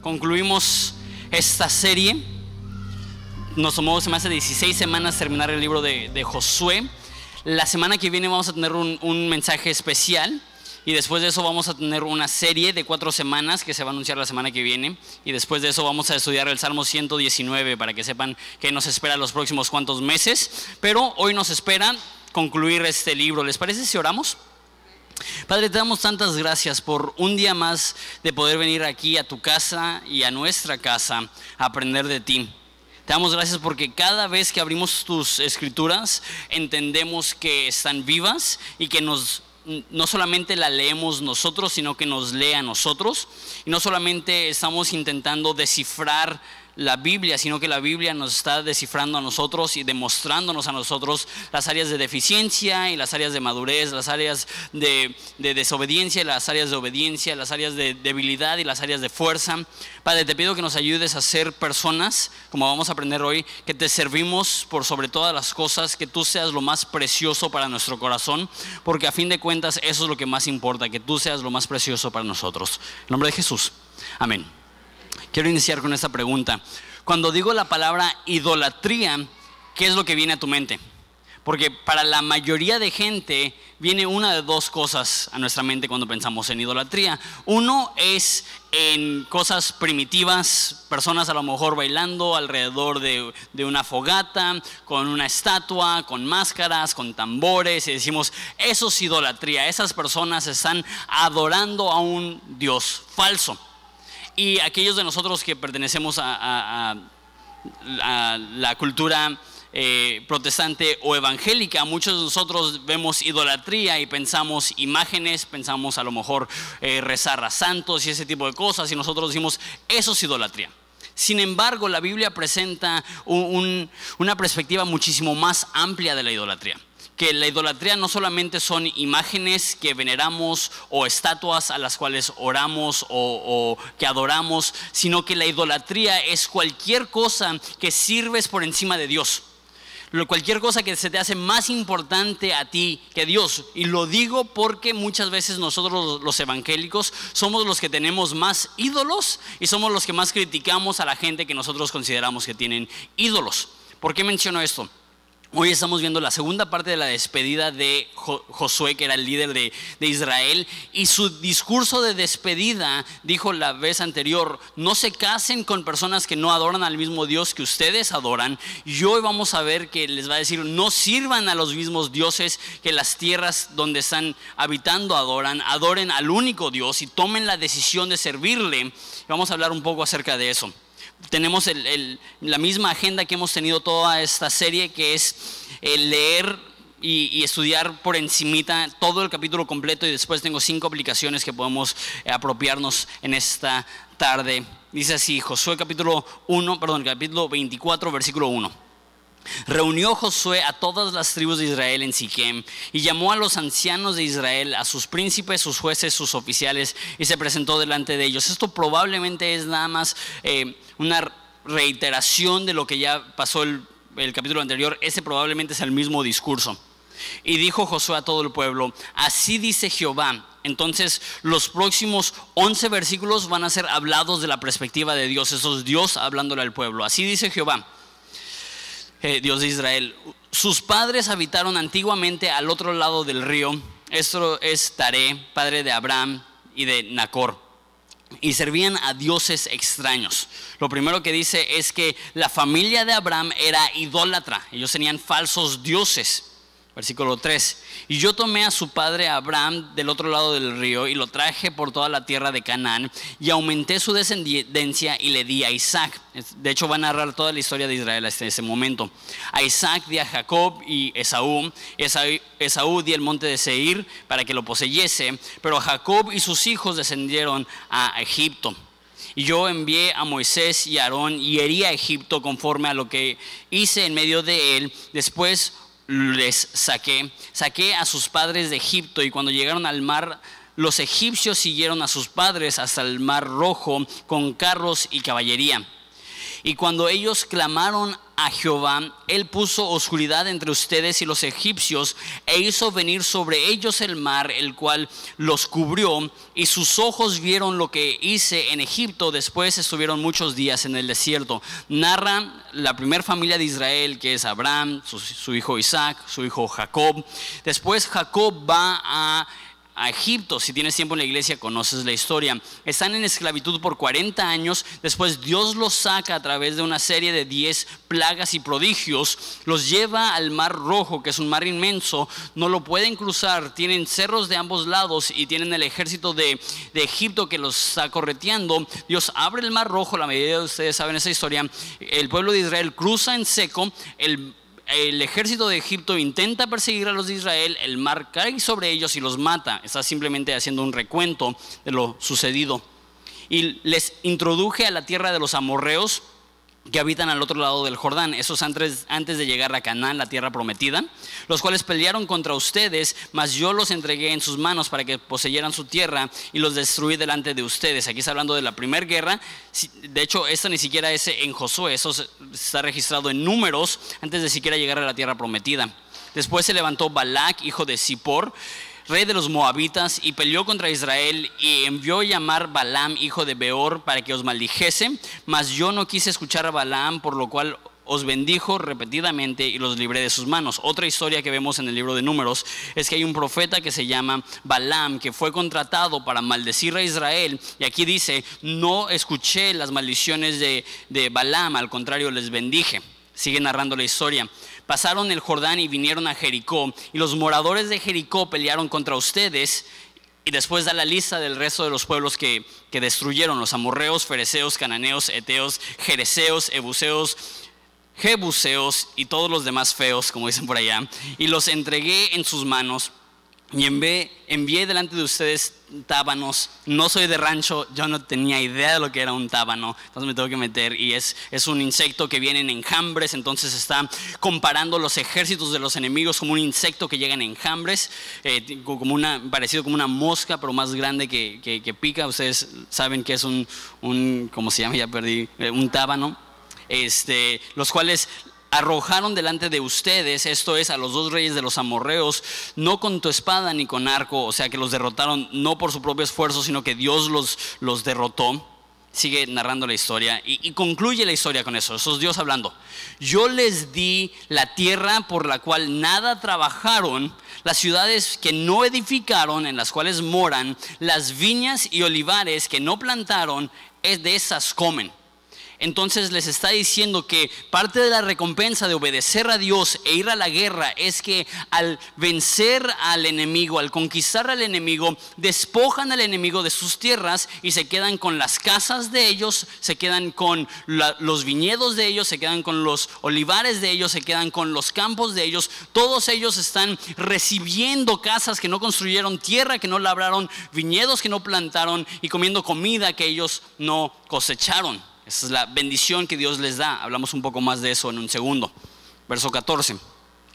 concluimos esta serie. Nos tomó más de 16 semanas terminar el libro de, Josué. La semana que viene vamos a tener un, un, mensaje especial y después de eso vamos a tener una serie de cuatro semanas que se va a anunciar la semana que viene y después de eso vamos a estudiar el Salmo 119 para que sepan qué nos espera los próximos cuantos meses. Pero hoy nos espera concluir este libro. ¿Les parece si oramos? Padre, te damos tantas gracias por un día más de poder venir aquí a tu casa y a nuestra casa a aprender de ti. Te damos gracias porque cada vez que abrimos tus escrituras entendemos que están vivas y que nos no solamente la leemos nosotros, sino que nos lee a nosotros. Y no solamente estamos intentando descifrar la Biblia, sino que la Biblia nos está descifrando a nosotros y demostrándonos a nosotros las áreas de deficiencia y las áreas de madurez, las áreas de, desobediencia y las áreas de obediencia, las áreas de debilidad y las áreas de fuerza. Padre, te pido que nos ayudes a ser personas, como vamos a aprender hoy, que te servimos por sobre todas las cosas, que tú seas lo más precioso para nuestro corazón, porque a fin de cuentas eso es lo que más importa, que tú seas lo más precioso para nosotros. En nombre de Jesús. Amén. Quiero iniciar con esta pregunta. Cuando digo la palabra idolatría, ¿qué es lo que viene a tu mente? Porque para la mayoría de gente viene una de dos cosas a nuestra mente cuando pensamos en idolatría. Uno es en cosas primitivas, personas a lo mejor bailando alrededor de, de, una fogata, con una estatua, con máscaras, con tambores, y decimos, eso es idolatría, esas personas están adorando a un Dios falso. Y aquellos de nosotros que pertenecemos a, la cultura eh, protestante o evangélica, muchos de nosotros vemos idolatría y pensamos imágenes, pensamos a lo mejor eh, rezar a santos y ese tipo de cosas, y nosotros decimos, eso es idolatría. Sin embargo, la Biblia presenta una perspectiva muchísimo más amplia de la idolatría que la idolatría no solamente son imágenes que veneramos o estatuas a las cuales oramos o, que adoramos, sino que la idolatría es cualquier cosa que sirves por encima de Dios cualquier cosa que se te hace más importante a ti que Dios. Y lo digo porque muchas veces nosotros los evangélicos somos los que tenemos más ídolos y somos los que más criticamos a la gente que nosotros consideramos que tienen ídolos. ¿Por qué menciono esto? Hoy estamos viendo la segunda parte de la despedida de Josué, que era el líder de, Israel, y su discurso de despedida dijo la vez anterior, no se casen con personas que no adoran al mismo Dios que ustedes adoran, y hoy vamos a ver que les va a decir, no sirvan a los mismos dioses que las tierras donde están habitando adoran, adoren al único Dios y tomen la decisión de servirle. Vamos a hablar un poco acerca de eso tenemos la misma agenda que hemos tenido toda esta serie, que es el leer y, estudiar por encimita todo el capítulo completo y después tengo cinco aplicaciones que podemos eh, apropiarnos en esta tarde. Dice así, Josué capítulo 1, perdón, capítulo 24, versículo 1. Reunió Josué a todas las tribus de Israel en Siquem y llamó a los ancianos de Israel, a sus príncipes, sus jueces, sus oficiales y se presentó delante de ellos. Esto probablemente es nada más eh, una reiteración de lo que ya pasó el, el capítulo anterior. Ese probablemente es el mismo discurso. Y dijo Josué a todo el pueblo, así dice Jehová. Entonces los próximos 11 versículos van a ser hablados de la perspectiva de Dios. Eso es Dios hablándole al pueblo. Así dice Jehová. Eh, Dios de Israel. Sus padres habitaron antiguamente al otro lado del río. Esto es Taré, padre de Abraham y de Nacor. Y servían a dioses extraños. Lo primero que dice es que la familia de Abraham era idólatra. Ellos tenían falsos dioses. Versículo 3. Y yo tomé a su padre Abraham del otro lado del río y lo traje por toda la tierra de Canaán y aumenté su descendencia y le di a Isaac. De hecho va a narrar toda la historia de Israel hasta ese momento. A Isaac di a Jacob y Esaú. Esaú, Esaú di el monte de Seir para que lo poseyese, pero Jacob y sus hijos descendieron a Egipto. Y yo envié a Moisés y a Aarón y herí a Egipto conforme a lo que hice en medio de él. Después les saqué. Saqué a sus padres de Egipto y cuando llegaron al mar, los egipcios siguieron a sus padres hasta el mar rojo con carros y caballería. Y cuando ellos clamaron a Jehová, él puso oscuridad entre ustedes y los egipcios e hizo venir sobre ellos el mar, el cual los cubrió, y sus ojos vieron lo que hice en Egipto. Después estuvieron muchos días en el desierto. Narra la primera familia de Israel, que es Abraham, su, su hijo Isaac, su hijo Jacob. Después Jacob va a a Egipto. Si tienes tiempo en la iglesia, conoces la historia. Están en esclavitud por 40 años. Después Dios los saca a través de una serie de 10 plagas y prodigios. Los lleva al mar rojo, que es un mar inmenso. No lo pueden cruzar. Tienen cerros de ambos lados y tienen el ejército de, de Egipto que los está correteando. Dios abre el mar rojo. La mayoría de ustedes saben esa historia. El pueblo de Israel cruza en seco. El el ejército de Egipto intenta perseguir a los de Israel, el mar cae sobre ellos y los mata. Está simplemente haciendo un recuento de lo sucedido. Y les introduje a la tierra de los amorreos, que habitan al otro lado del Jordán, esos antes, antes de llegar a Canaán, la tierra prometida, los cuales pelearon contra ustedes, mas yo los entregué en sus manos para que poseyeran su tierra y los destruí delante de ustedes. Aquí está hablando de la primera guerra, de hecho esta ni siquiera es en Josué, eso está registrado en números antes de siquiera llegar a la tierra prometida. Después se levantó Balak, hijo de Zippor, rey de los moabitas, y peleó contra Israel y envió llamar Balaam, hijo de Beor, para que os maldijese, mas yo no quise escuchar a Balaam, por lo cual os bendijo repetidamente y los libré de sus manos. Otra historia que vemos en el libro de números es que hay un profeta que se llama Balaam, que fue contratado para maldecir a Israel. Y aquí dice, no escuché las maldiciones de, de Balaam, al contrario, les bendije. Sigue narrando la historia pasaron el Jordán y vinieron a Jericó, y los moradores de Jericó pelearon contra ustedes, y después da la lista del resto de los pueblos que, que destruyeron, los amorreos, fereceos, cananeos, eteos, jereceos, ebuseos, jebuseos y todos los demás feos, como dicen por allá, y los entregué en sus manos y envié, envié, delante de ustedes tábanos. No soy de rancho, yo no tenía idea de lo que era un tábano, entonces me tengo que meter. Y es, es un insecto que viene en enjambres, entonces está comparando los ejércitos de los enemigos como un insecto que llega en enjambres, eh, como una, parecido como una mosca, pero más grande que, que, pica. Ustedes saben que es un, un, ¿cómo se llama? Ya perdí, eh, un tábano. Este, los cuales arrojaron delante de ustedes, esto es, a los dos reyes de los amorreos, no con tu espada ni con arco, o sea que los derrotaron no por su propio esfuerzo, sino que Dios los, los derrotó. Sigue narrando la historia y, concluye la historia con eso. Eso es Dios hablando. Yo les di la tierra por la cual nada trabajaron, las ciudades que no edificaron, en las cuales moran, las viñas y olivares que no plantaron, es de esas comen. Entonces les está diciendo que parte de la recompensa de obedecer a Dios e ir a la guerra es que al vencer al enemigo, al conquistar al enemigo, despojan al enemigo de sus tierras y se quedan con las casas de ellos, se quedan con los viñedos de ellos, se quedan con los olivares de ellos, se quedan con los campos de ellos. Todos ellos están recibiendo casas que no construyeron, tierra que no labraron, viñedos que no plantaron y comiendo comida que ellos no cosecharon. Esa es la bendición que Dios les da. Hablamos un poco más de eso en un segundo. Verso 14.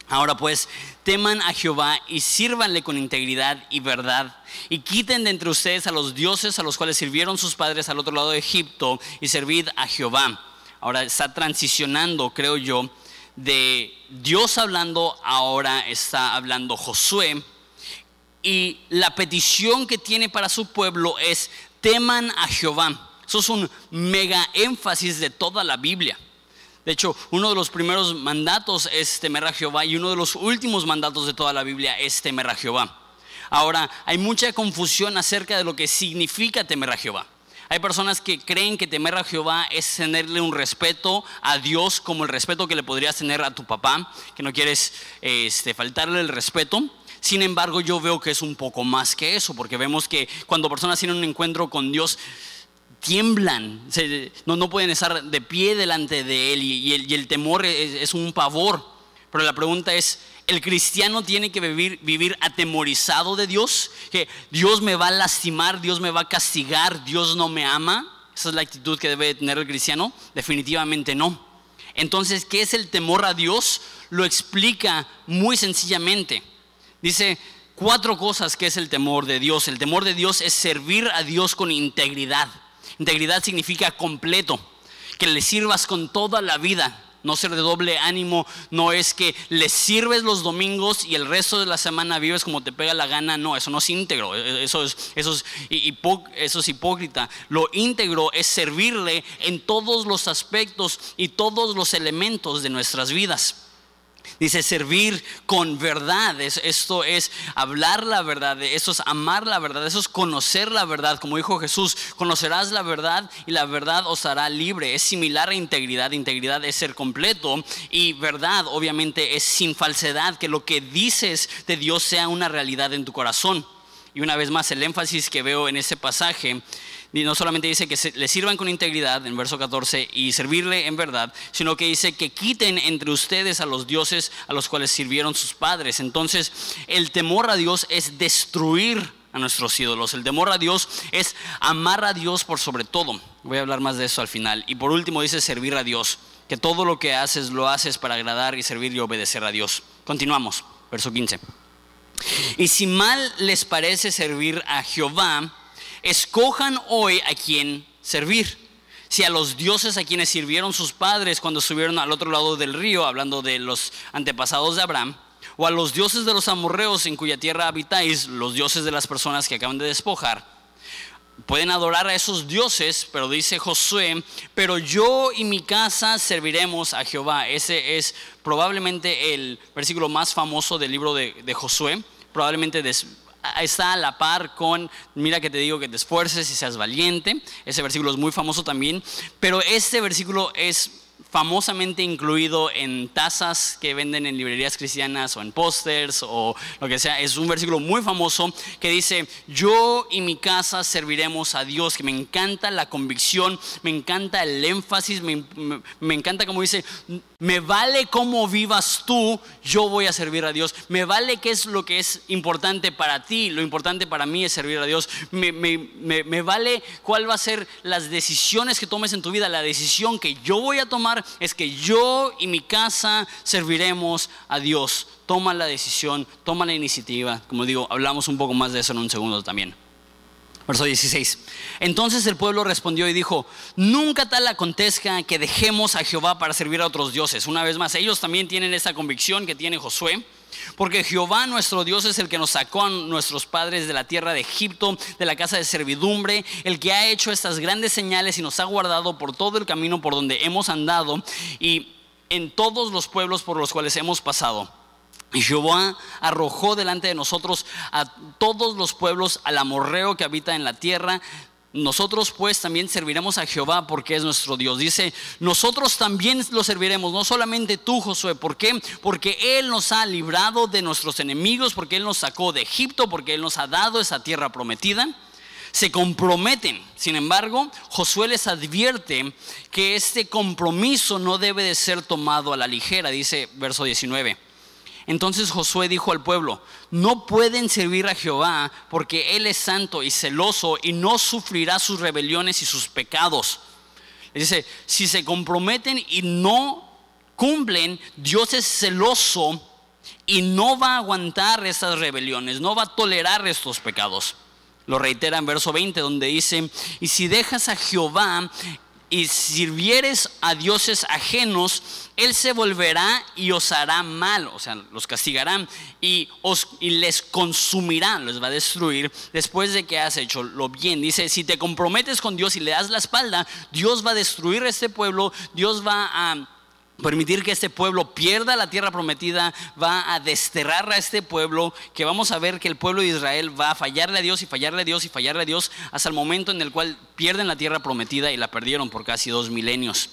Ahora pues, teman a Jehová y sírvanle con integridad y verdad, y quiten de entre ustedes a los dioses a los cuales sirvieron sus padres al otro lado de Egipto, y servid a Jehová. Ahora está transicionando, creo yo, de Dios hablando, ahora está hablando Josué, y la petición que tiene para su pueblo es, teman a Jehová. Eso es un mega énfasis de toda la Biblia. De hecho, uno de los primeros mandatos es temer a Jehová y uno de los últimos mandatos de toda la Biblia es temer a Jehová. Ahora, hay mucha confusión acerca de lo que significa temer a Jehová. Hay personas que creen que temer a Jehová es tenerle un respeto a Dios como el respeto que le podrías tener a tu papá, que no quieres este, faltarle el respeto. Sin embargo, yo veo que es un poco más que eso, porque vemos que cuando personas tienen un encuentro con Dios, tiemblan, no, no pueden estar de pie delante de Él y, el, temor es, un pavor. Pero la pregunta es, ¿el cristiano tiene que vivir, vivir atemorizado de Dios? ¿Que Dios me va a lastimar, Dios me va a castigar, Dios no me ama? ¿Esa es la actitud que debe tener el cristiano? Definitivamente no. Entonces, ¿qué es el temor a Dios? Lo explica muy sencillamente. Dice cuatro cosas que es el temor de Dios. El temor de Dios es servir a Dios con integridad. Integridad significa completo. que le sirvas con toda la vida. No ser de doble ánimo, no es que le sirves los domingos y el resto de la semana vives como te pega la gana. No, eso no es íntegro, eso es, eso es, eso es hipócrita. Lo íntegro es servirle en todos los aspectos y todos los elementos de nuestras vidas. Dice servir con verdad. esto es hablar la verdad. Eso es amar la verdad. Eso es conocer la verdad. Como dijo Jesús, conocerás la verdad y la verdad os hará libre. Es similar a integridad. Integridad es ser completo. Y verdad, obviamente, es sin falsedad. Que lo que dices de Dios sea una realidad en tu corazón. Y una vez más, el énfasis que veo en ese pasaje no solamente dice que le sirvan con integridad en verso 14 y servirle en verdad, sino que dice que quiten entre ustedes a los dioses a los cuales sirvieron sus padres. Entonces, el temor a Dios es destruir a nuestros ídolos. El temor a Dios es amar a Dios por sobre todo. Voy a hablar más de eso al final. Y por último dice servir a Dios, que todo lo que haces lo haces para agradar y servir y obedecer a Dios. Continuamos, verso 15. Y si mal les parece servir a Jehová, escojan hoy a quién servir. Si a los dioses a quienes sirvieron sus padres cuando subieron al otro lado del río, hablando de los antepasados de Abraham, o a los dioses de los amorreos en cuya tierra habitáis, los dioses de las personas que acaban de despojar, pueden adorar a esos dioses, pero dice Josué, pero yo y mi casa serviremos a Jehová. Ese es probablemente el versículo más famoso del libro de, de Josué, probablemente está a la par con, mira que te digo que te esfuerces y seas valiente. Ese versículo es muy famoso también, pero este versículo es famosamente incluido en tazas que venden en librerías cristianas o en pósters o lo que sea. Es un versículo muy famoso que dice, yo y mi casa serviremos a Dios, que me encanta la convicción, me encanta el énfasis, me, me encanta como dice, me vale cómo vivas tú, yo voy a servir a Dios. Me vale qué es lo que es importante para ti, lo importante para mí es servir a Dios. Me, me, me, vale cuál va a ser las decisiones que tomes en tu vida. La decisión que yo voy a tomar es que yo y mi casa serviremos a Dios. Toma la decisión, toma la iniciativa. Como digo, hablamos un poco más de eso en un segundo también. Verso 16. Entonces el pueblo respondió y dijo, nunca tal acontezca que dejemos a Jehová para servir a otros dioses. Una vez más, ellos también tienen esa convicción que tiene Josué. Porque Jehová nuestro Dios es el que nos sacó a nuestros padres de la tierra de Egipto, de la casa de servidumbre, el que ha hecho estas grandes señales y nos ha guardado por todo el camino por donde hemos andado y en todos los pueblos por los cuales hemos pasado. Y Jehová arrojó delante de nosotros a todos los pueblos, al amorreo que habita en la tierra, nosotros pues también serviremos a Jehová porque es nuestro Dios. Dice, nosotros también lo serviremos, no solamente tú, Josué. ¿Por qué? Porque Él nos ha librado de nuestros enemigos, porque Él nos sacó de Egipto, porque Él nos ha dado esa tierra prometida. Se comprometen. Sin embargo, Josué les advierte que este compromiso no debe de ser tomado a la ligera, dice verso 19. Entonces Josué dijo al pueblo, no pueden servir a Jehová porque Él es santo y celoso y no sufrirá sus rebeliones y sus pecados. Dice, si se comprometen y no cumplen, Dios es celoso y no va a aguantar esas rebeliones, no va a tolerar estos pecados. Lo reitera en verso 20 donde dice, y si dejas a Jehová y sirvieres a dioses ajenos, Él se volverá y os hará mal, o sea, los castigará y, os, y les consumirá, los va a destruir después de que has hecho lo bien. Dice, si te comprometes con Dios y le das la espalda, Dios va a destruir a este pueblo, Dios va a permitir que este pueblo pierda la tierra prometida, va a desterrar a este pueblo, que vamos a ver que el pueblo de Israel va a fallarle a Dios y fallarle a Dios y fallarle a Dios hasta el momento en el cual pierden la tierra prometida y la perdieron por casi dos milenios.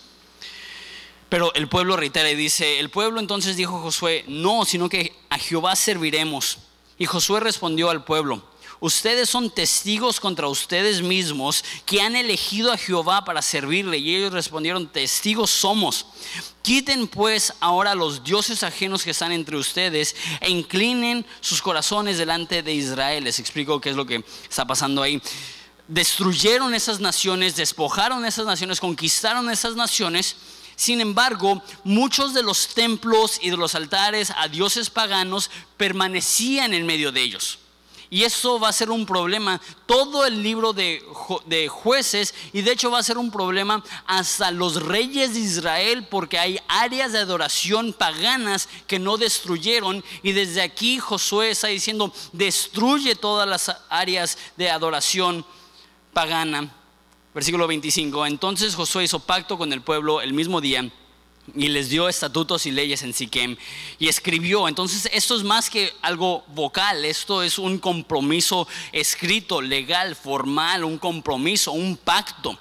Pero el pueblo reitera y dice, el pueblo entonces dijo Josué, no, sino que a Jehová serviremos. Y Josué respondió al pueblo, ustedes son testigos contra ustedes mismos que han elegido a Jehová para servirle. Y ellos respondieron, testigos somos. Quiten pues ahora los dioses ajenos que están entre ustedes e inclinen sus corazones delante de Israel. Les explico qué es lo que está pasando ahí. Destruyeron esas naciones, despojaron esas naciones, conquistaron esas naciones. Sin embargo, muchos de los templos y de los altares a dioses paganos permanecían en medio de ellos. Y eso va a ser un problema. Todo el libro de, de, jueces, y de hecho va a ser un problema hasta los reyes de Israel, porque hay áreas de adoración paganas que no destruyeron. Y desde aquí Josué está diciendo, destruye todas las áreas de adoración pagana. Versículo 25. Entonces Josué hizo pacto con el pueblo el mismo día y les dio estatutos y leyes en Siquem y escribió. Entonces, esto es más que algo vocal, esto es un compromiso escrito, legal, formal, un compromiso, un pacto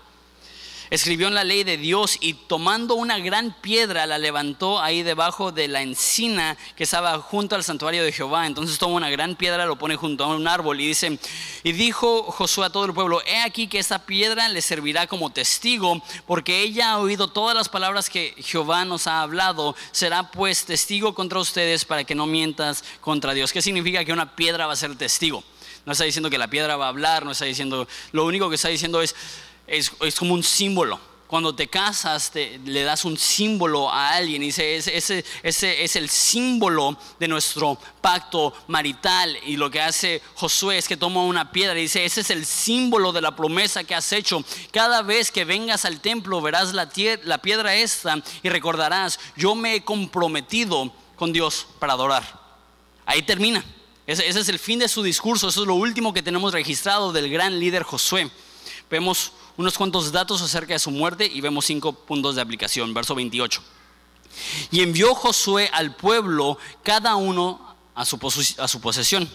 escribió en la ley de Dios y tomando una gran piedra la levantó ahí debajo de la encina que estaba junto al santuario de Jehová. Entonces toma una gran piedra, lo pone junto a un árbol y dice, y dijo Josué a todo el pueblo, he aquí que esta piedra le servirá como testigo, porque ella ha oído todas las palabras que Jehová nos ha hablado, será pues testigo contra ustedes para que no mientas contra Dios. ¿Qué significa que una piedra va a ser testigo? No está diciendo que la piedra va a hablar, no está diciendo, lo único que está diciendo es, es, como un símbolo. Cuando te casas, le das un símbolo a alguien y dice, ese, ese, es el símbolo de nuestro pacto marital. Y lo que hace Josué es que toma una piedra y dice, ese es el símbolo de la promesa que has hecho. Cada vez que vengas al templo verás la, la piedra esta y recordarás, yo me he comprometido con Dios para adorar. Ahí termina. Ese, ese es el fin de su discurso. Eso es lo último que tenemos registrado del gran líder Josué. Vemos unos cuantos datos acerca de su muerte y vemos cinco puntos de aplicación. Verso 28. Y envió Josué al pueblo cada uno a su, a su posesión.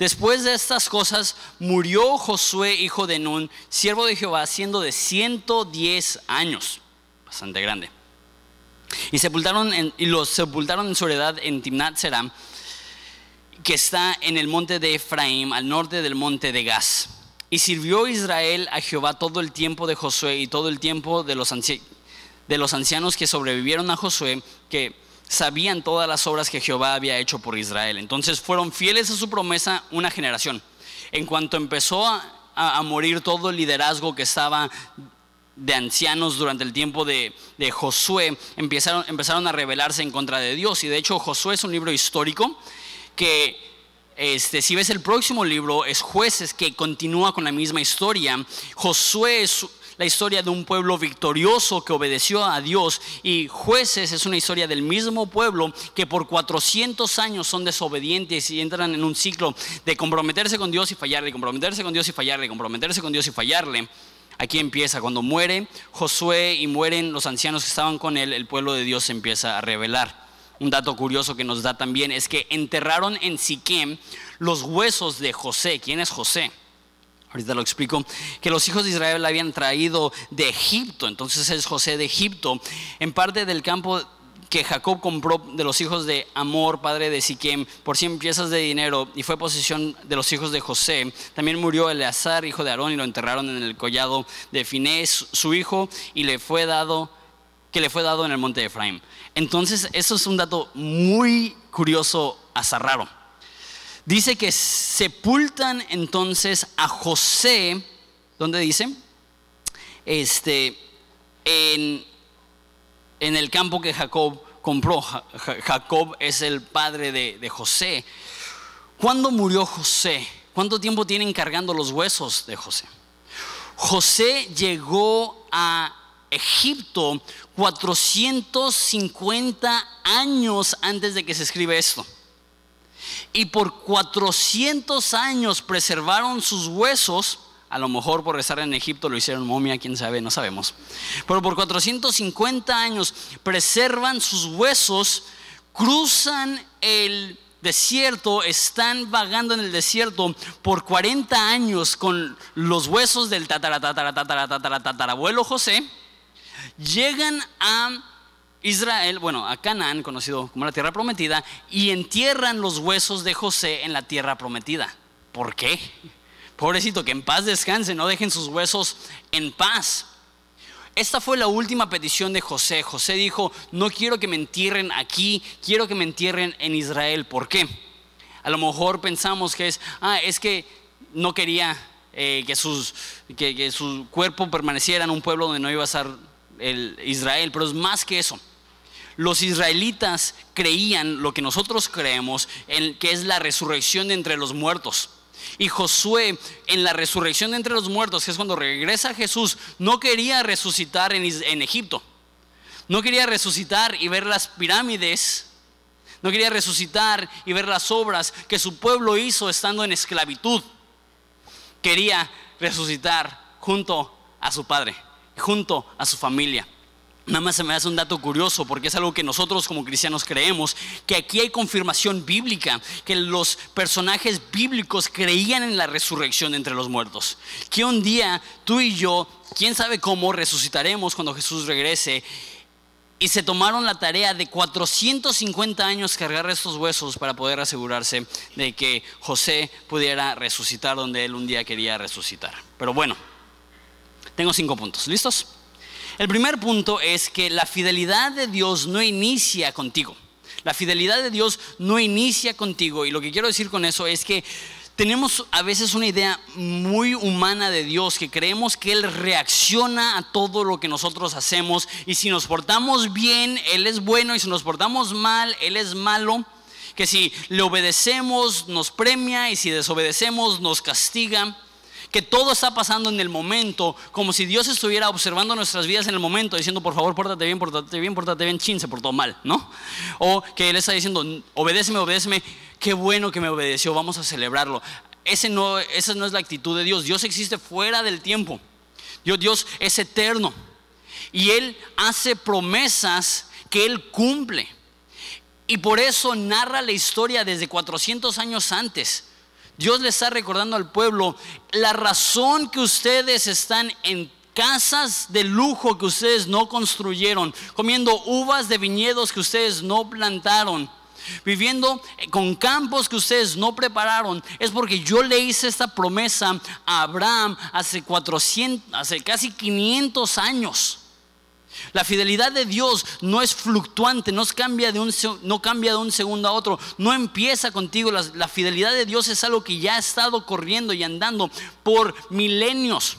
Después de estas cosas murió Josué, hijo de Nun, siervo de Jehová, siendo de 110 años, bastante grande. Y, sepultaron y los sepultaron en su en Timnat Seram, que está en el monte de Efraín, al norte del monte de Gaz. Y sirvió Israel a Jehová todo el tiempo de Josué y todo el tiempo de los, ancianos que sobrevivieron a Josué, que sabían todas las obras que Jehová había hecho por Israel. Entonces fueron fieles a su promesa una generación. En cuanto empezó a, morir todo el liderazgo que estaba de ancianos durante el tiempo de, Josué, empezaron a rebelarse en contra de Dios. Y de hecho Josué es un libro histórico que este, si ves el próximo libro, es Jueces, que continúa con la misma historia. Josué es la historia de un pueblo victorioso que obedeció a Dios y Jueces es una historia del mismo pueblo que por 400 años son desobedientes y entran en un ciclo de comprometerse con Dios y fallarle, comprometerse con Dios y fallarle, comprometerse con Dios y fallarle. Aquí empieza, cuando muere Josué y mueren los ancianos que estaban con él, el pueblo de Dios se empieza a rebelar. Un dato curioso que nos da también es que enterraron en Siquem los huesos de José. ¿Quién es José? Ahorita lo explico. Que los hijos de Israel la habían traído de Egipto. Entonces es José de Egipto. En parte del campo que Jacob compró de los hijos de Amor, padre de Siquem, por 100 piezas de dinero y fue posesión de los hijos de José. También murió Eleazar, hijo de Aarón, y lo enterraron en el collado de Finés, su hijo, y le fue dado que le fue dado en el monte de Efraín. Entonces, eso es un dato muy curioso, hasta raro. Dice que sepultan entonces a José, ¿dónde dice? Este, en, el campo que Jacob compró. Jacob es el padre de José. ¿Cuándo murió José? ¿Cuánto tiempo tienen cargando los huesos de José? José llegó a Egipto 450 años antes de que se escribe esto. Y por 400 años preservaron sus huesos. A lo mejor por estar en Egipto lo hicieron momia, quién sabe, no sabemos. Pero por 450 años preservan sus huesos, cruzan el desierto, están vagando en el desierto por 40 años con los huesos del tatarabuelo José llegan a Israel, bueno, a Canaán, conocido como la tierra prometida, y entierran los huesos de José en la tierra prometida. ¿Por qué? Pobrecito, que en paz descanse, no dejen sus huesos en paz. Esta fue la última petición de José. José dijo, no quiero que me entierren aquí, quiero que me entierren en Israel. ¿Por qué? A lo mejor pensamos que es, ah, es que no quería eh, que, sus, que, que su cuerpo permaneciera en un pueblo donde no iba a estar el Israel, pero es más que eso. Los israelitas creían lo que nosotros creemos, en, que es la resurrección entre los muertos. Y Josué en la resurrección entre los muertos, que es cuando regresa Jesús, no quería resucitar en Egipto. No quería resucitar y ver las pirámides. No quería resucitar y ver las obras que su pueblo hizo estando en esclavitud. Quería resucitar junto a su padre, junto a su familia. Nada más se me hace un dato curioso porque es algo que nosotros como cristianos creemos, que aquí hay confirmación bíblica, que los personajes bíblicos creían en la resurrección entre los muertos, que un día tú y yo, quién sabe cómo, resucitaremos cuando Jesús regrese. Y se tomaron la tarea de 450 años cargar estos huesos para poder asegurarse de que José pudiera resucitar donde él un día quería resucitar. Pero bueno, tengo cinco puntos. ¿Listos? El primer punto es que la fidelidad de Dios no inicia contigo. La fidelidad de Dios no inicia contigo. Y lo que quiero decir con eso es que tenemos a veces una idea muy humana de Dios, que creemos que Él reacciona a todo lo que nosotros hacemos. Y si nos portamos bien, Él es bueno. Y si nos portamos mal, Él es malo. Que si le obedecemos, nos premia. Y si desobedecemos, nos castiga que todo está pasando en el momento, como si Dios estuviera observando nuestras vidas en el momento, diciendo, por favor, pórtate bien, pórtate bien, pórtate bien, chin, se portó mal, ¿no? O que Él está diciendo, obedéceme, obedéceme, qué bueno que me obedeció, vamos a celebrarlo. Ese no, esa no es la actitud de Dios. Dios existe fuera del tiempo. Dios, Dios es eterno. Y Él hace promesas que Él cumple. Y por eso narra la historia desde 400 años antes. Dios le está recordando al pueblo la razón que ustedes están en casas de lujo que ustedes no construyeron, comiendo uvas de viñedos que ustedes no plantaron, viviendo con campos que ustedes no prepararon, es porque yo le hice esta promesa a Abraham hace 400, hace casi 500 años. La fidelidad de Dios no es fluctuante, no cambia de un, no cambia de un segundo a otro, no empieza contigo. La, la, fidelidad de Dios es algo que ya ha estado corriendo y andando por milenios.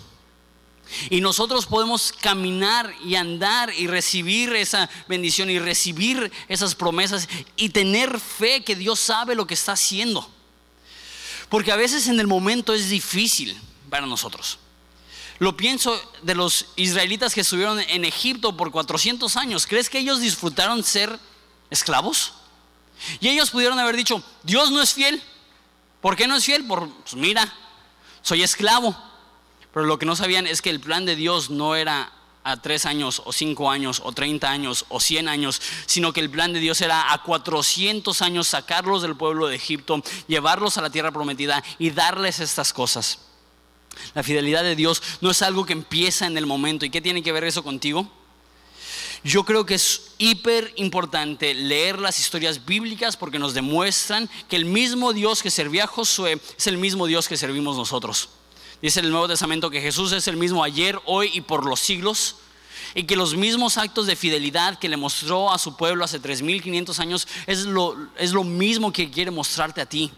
Y nosotros podemos caminar y andar y recibir esa bendición y recibir esas promesas y tener fe que Dios sabe lo que está haciendo. Porque a veces en el momento es difícil para nosotros. Lo pienso de los israelitas que estuvieron en Egipto por 400 años. ¿Crees que ellos disfrutaron ser esclavos? Y ellos pudieron haber dicho, Dios no es fiel. ¿Por qué no es fiel? Por, pues mira, soy esclavo. Pero lo que no sabían es que el plan de Dios no era a tres años o cinco años o 30 años o 100 años, sino que el plan de Dios era a 400 años sacarlos del pueblo de Egipto, llevarlos a la tierra prometida y darles estas cosas. La fidelidad de Dios no es algo que empieza en el momento. ¿Y qué tiene que ver eso contigo? Yo creo que es hiper importante leer las historias bíblicas porque nos demuestran que el mismo Dios que servía a Josué es el mismo Dios que servimos nosotros. Dice el Nuevo Testamento que Jesús es el mismo ayer, hoy y por los siglos. Y que los mismos actos de fidelidad que le mostró a su pueblo hace 3.500 años es lo, es lo mismo que quiere mostrarte a ti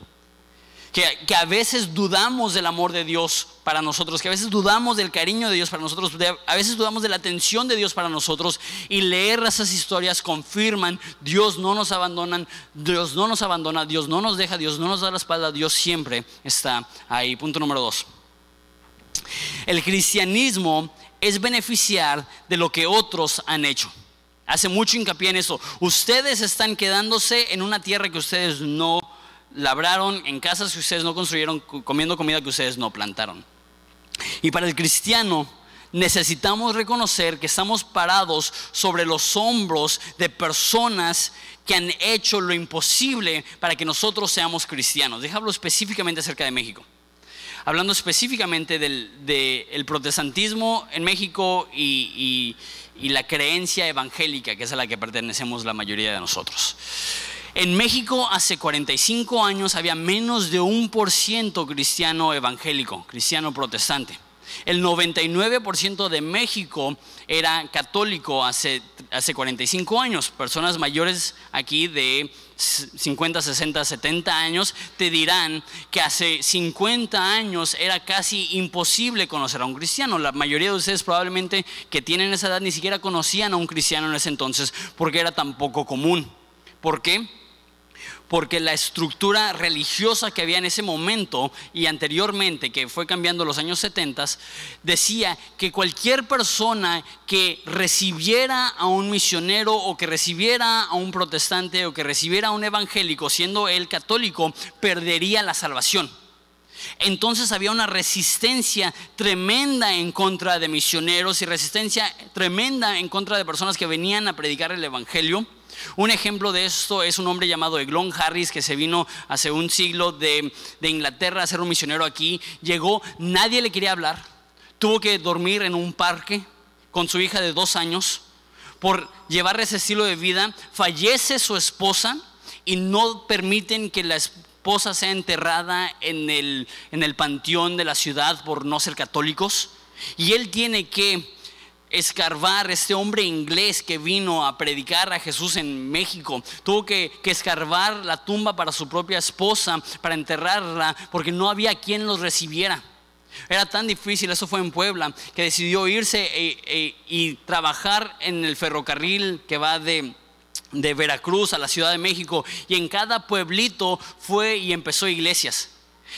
que, a veces dudamos del amor de Dios para nosotros, que a veces dudamos del cariño de Dios para nosotros, a veces dudamos de la atención de Dios para nosotros y leer esas historias confirman, Dios no nos abandona, Dios no nos abandona, Dios no nos deja, Dios no nos da la espalda, Dios siempre está ahí. Punto número dos. El cristianismo es beneficiar de lo que otros han hecho. Hace mucho hincapié en eso. Ustedes están quedándose en una tierra que ustedes no labraron en casas que ustedes no construyeron, comiendo comida que ustedes no plantaron. Y para el cristiano necesitamos reconocer que estamos parados sobre los hombros de personas que han hecho lo imposible para que nosotros seamos cristianos. Déjalo específicamente acerca de México. Hablando específicamente del, protestantismo en México y, y la creencia evangélica, que es a la que pertenecemos la mayoría de nosotros. En México hace 45 años había menos de un por ciento cristiano evangélico, cristiano protestante. El 99% de México era católico hace, hace 45 años. Personas mayores aquí de 50, 60, 70 años te dirán que hace 50 años era casi imposible conocer a un cristiano. La mayoría de ustedes probablemente que tienen esa edad ni siquiera conocían a un cristiano en ese entonces porque era tan poco común. ¿Por qué? Porque la estructura religiosa que había en ese momento y anteriormente, que fue cambiando los años 70, decía que cualquier persona que recibiera a un misionero o que recibiera a un protestante o que recibiera a un evangélico, siendo él católico, perdería la salvación. Entonces había una resistencia tremenda en contra de misioneros y resistencia tremenda en contra de personas que venían a predicar el Evangelio. Un ejemplo de esto es un hombre llamado Eglon Harris que se vino hace un siglo de, Inglaterra a ser un misionero aquí. Llegó, nadie le quería hablar, tuvo que dormir en un parque con su hija de dos años por llevar ese estilo de vida. Fallece su esposa y no permiten que la esposa sea enterrada en el, en el panteón de la ciudad por no ser católicos. Y él tiene que escarbar, este hombre inglés que vino a predicar a Jesús en México, tuvo que, escarbar la tumba para su propia esposa, para enterrarla, porque no había quien los recibiera. Era tan difícil, eso fue en Puebla, que decidió irse e, e, y trabajar en el ferrocarril que va de, de Veracruz a la Ciudad de México. Y en cada pueblito fue y empezó iglesias.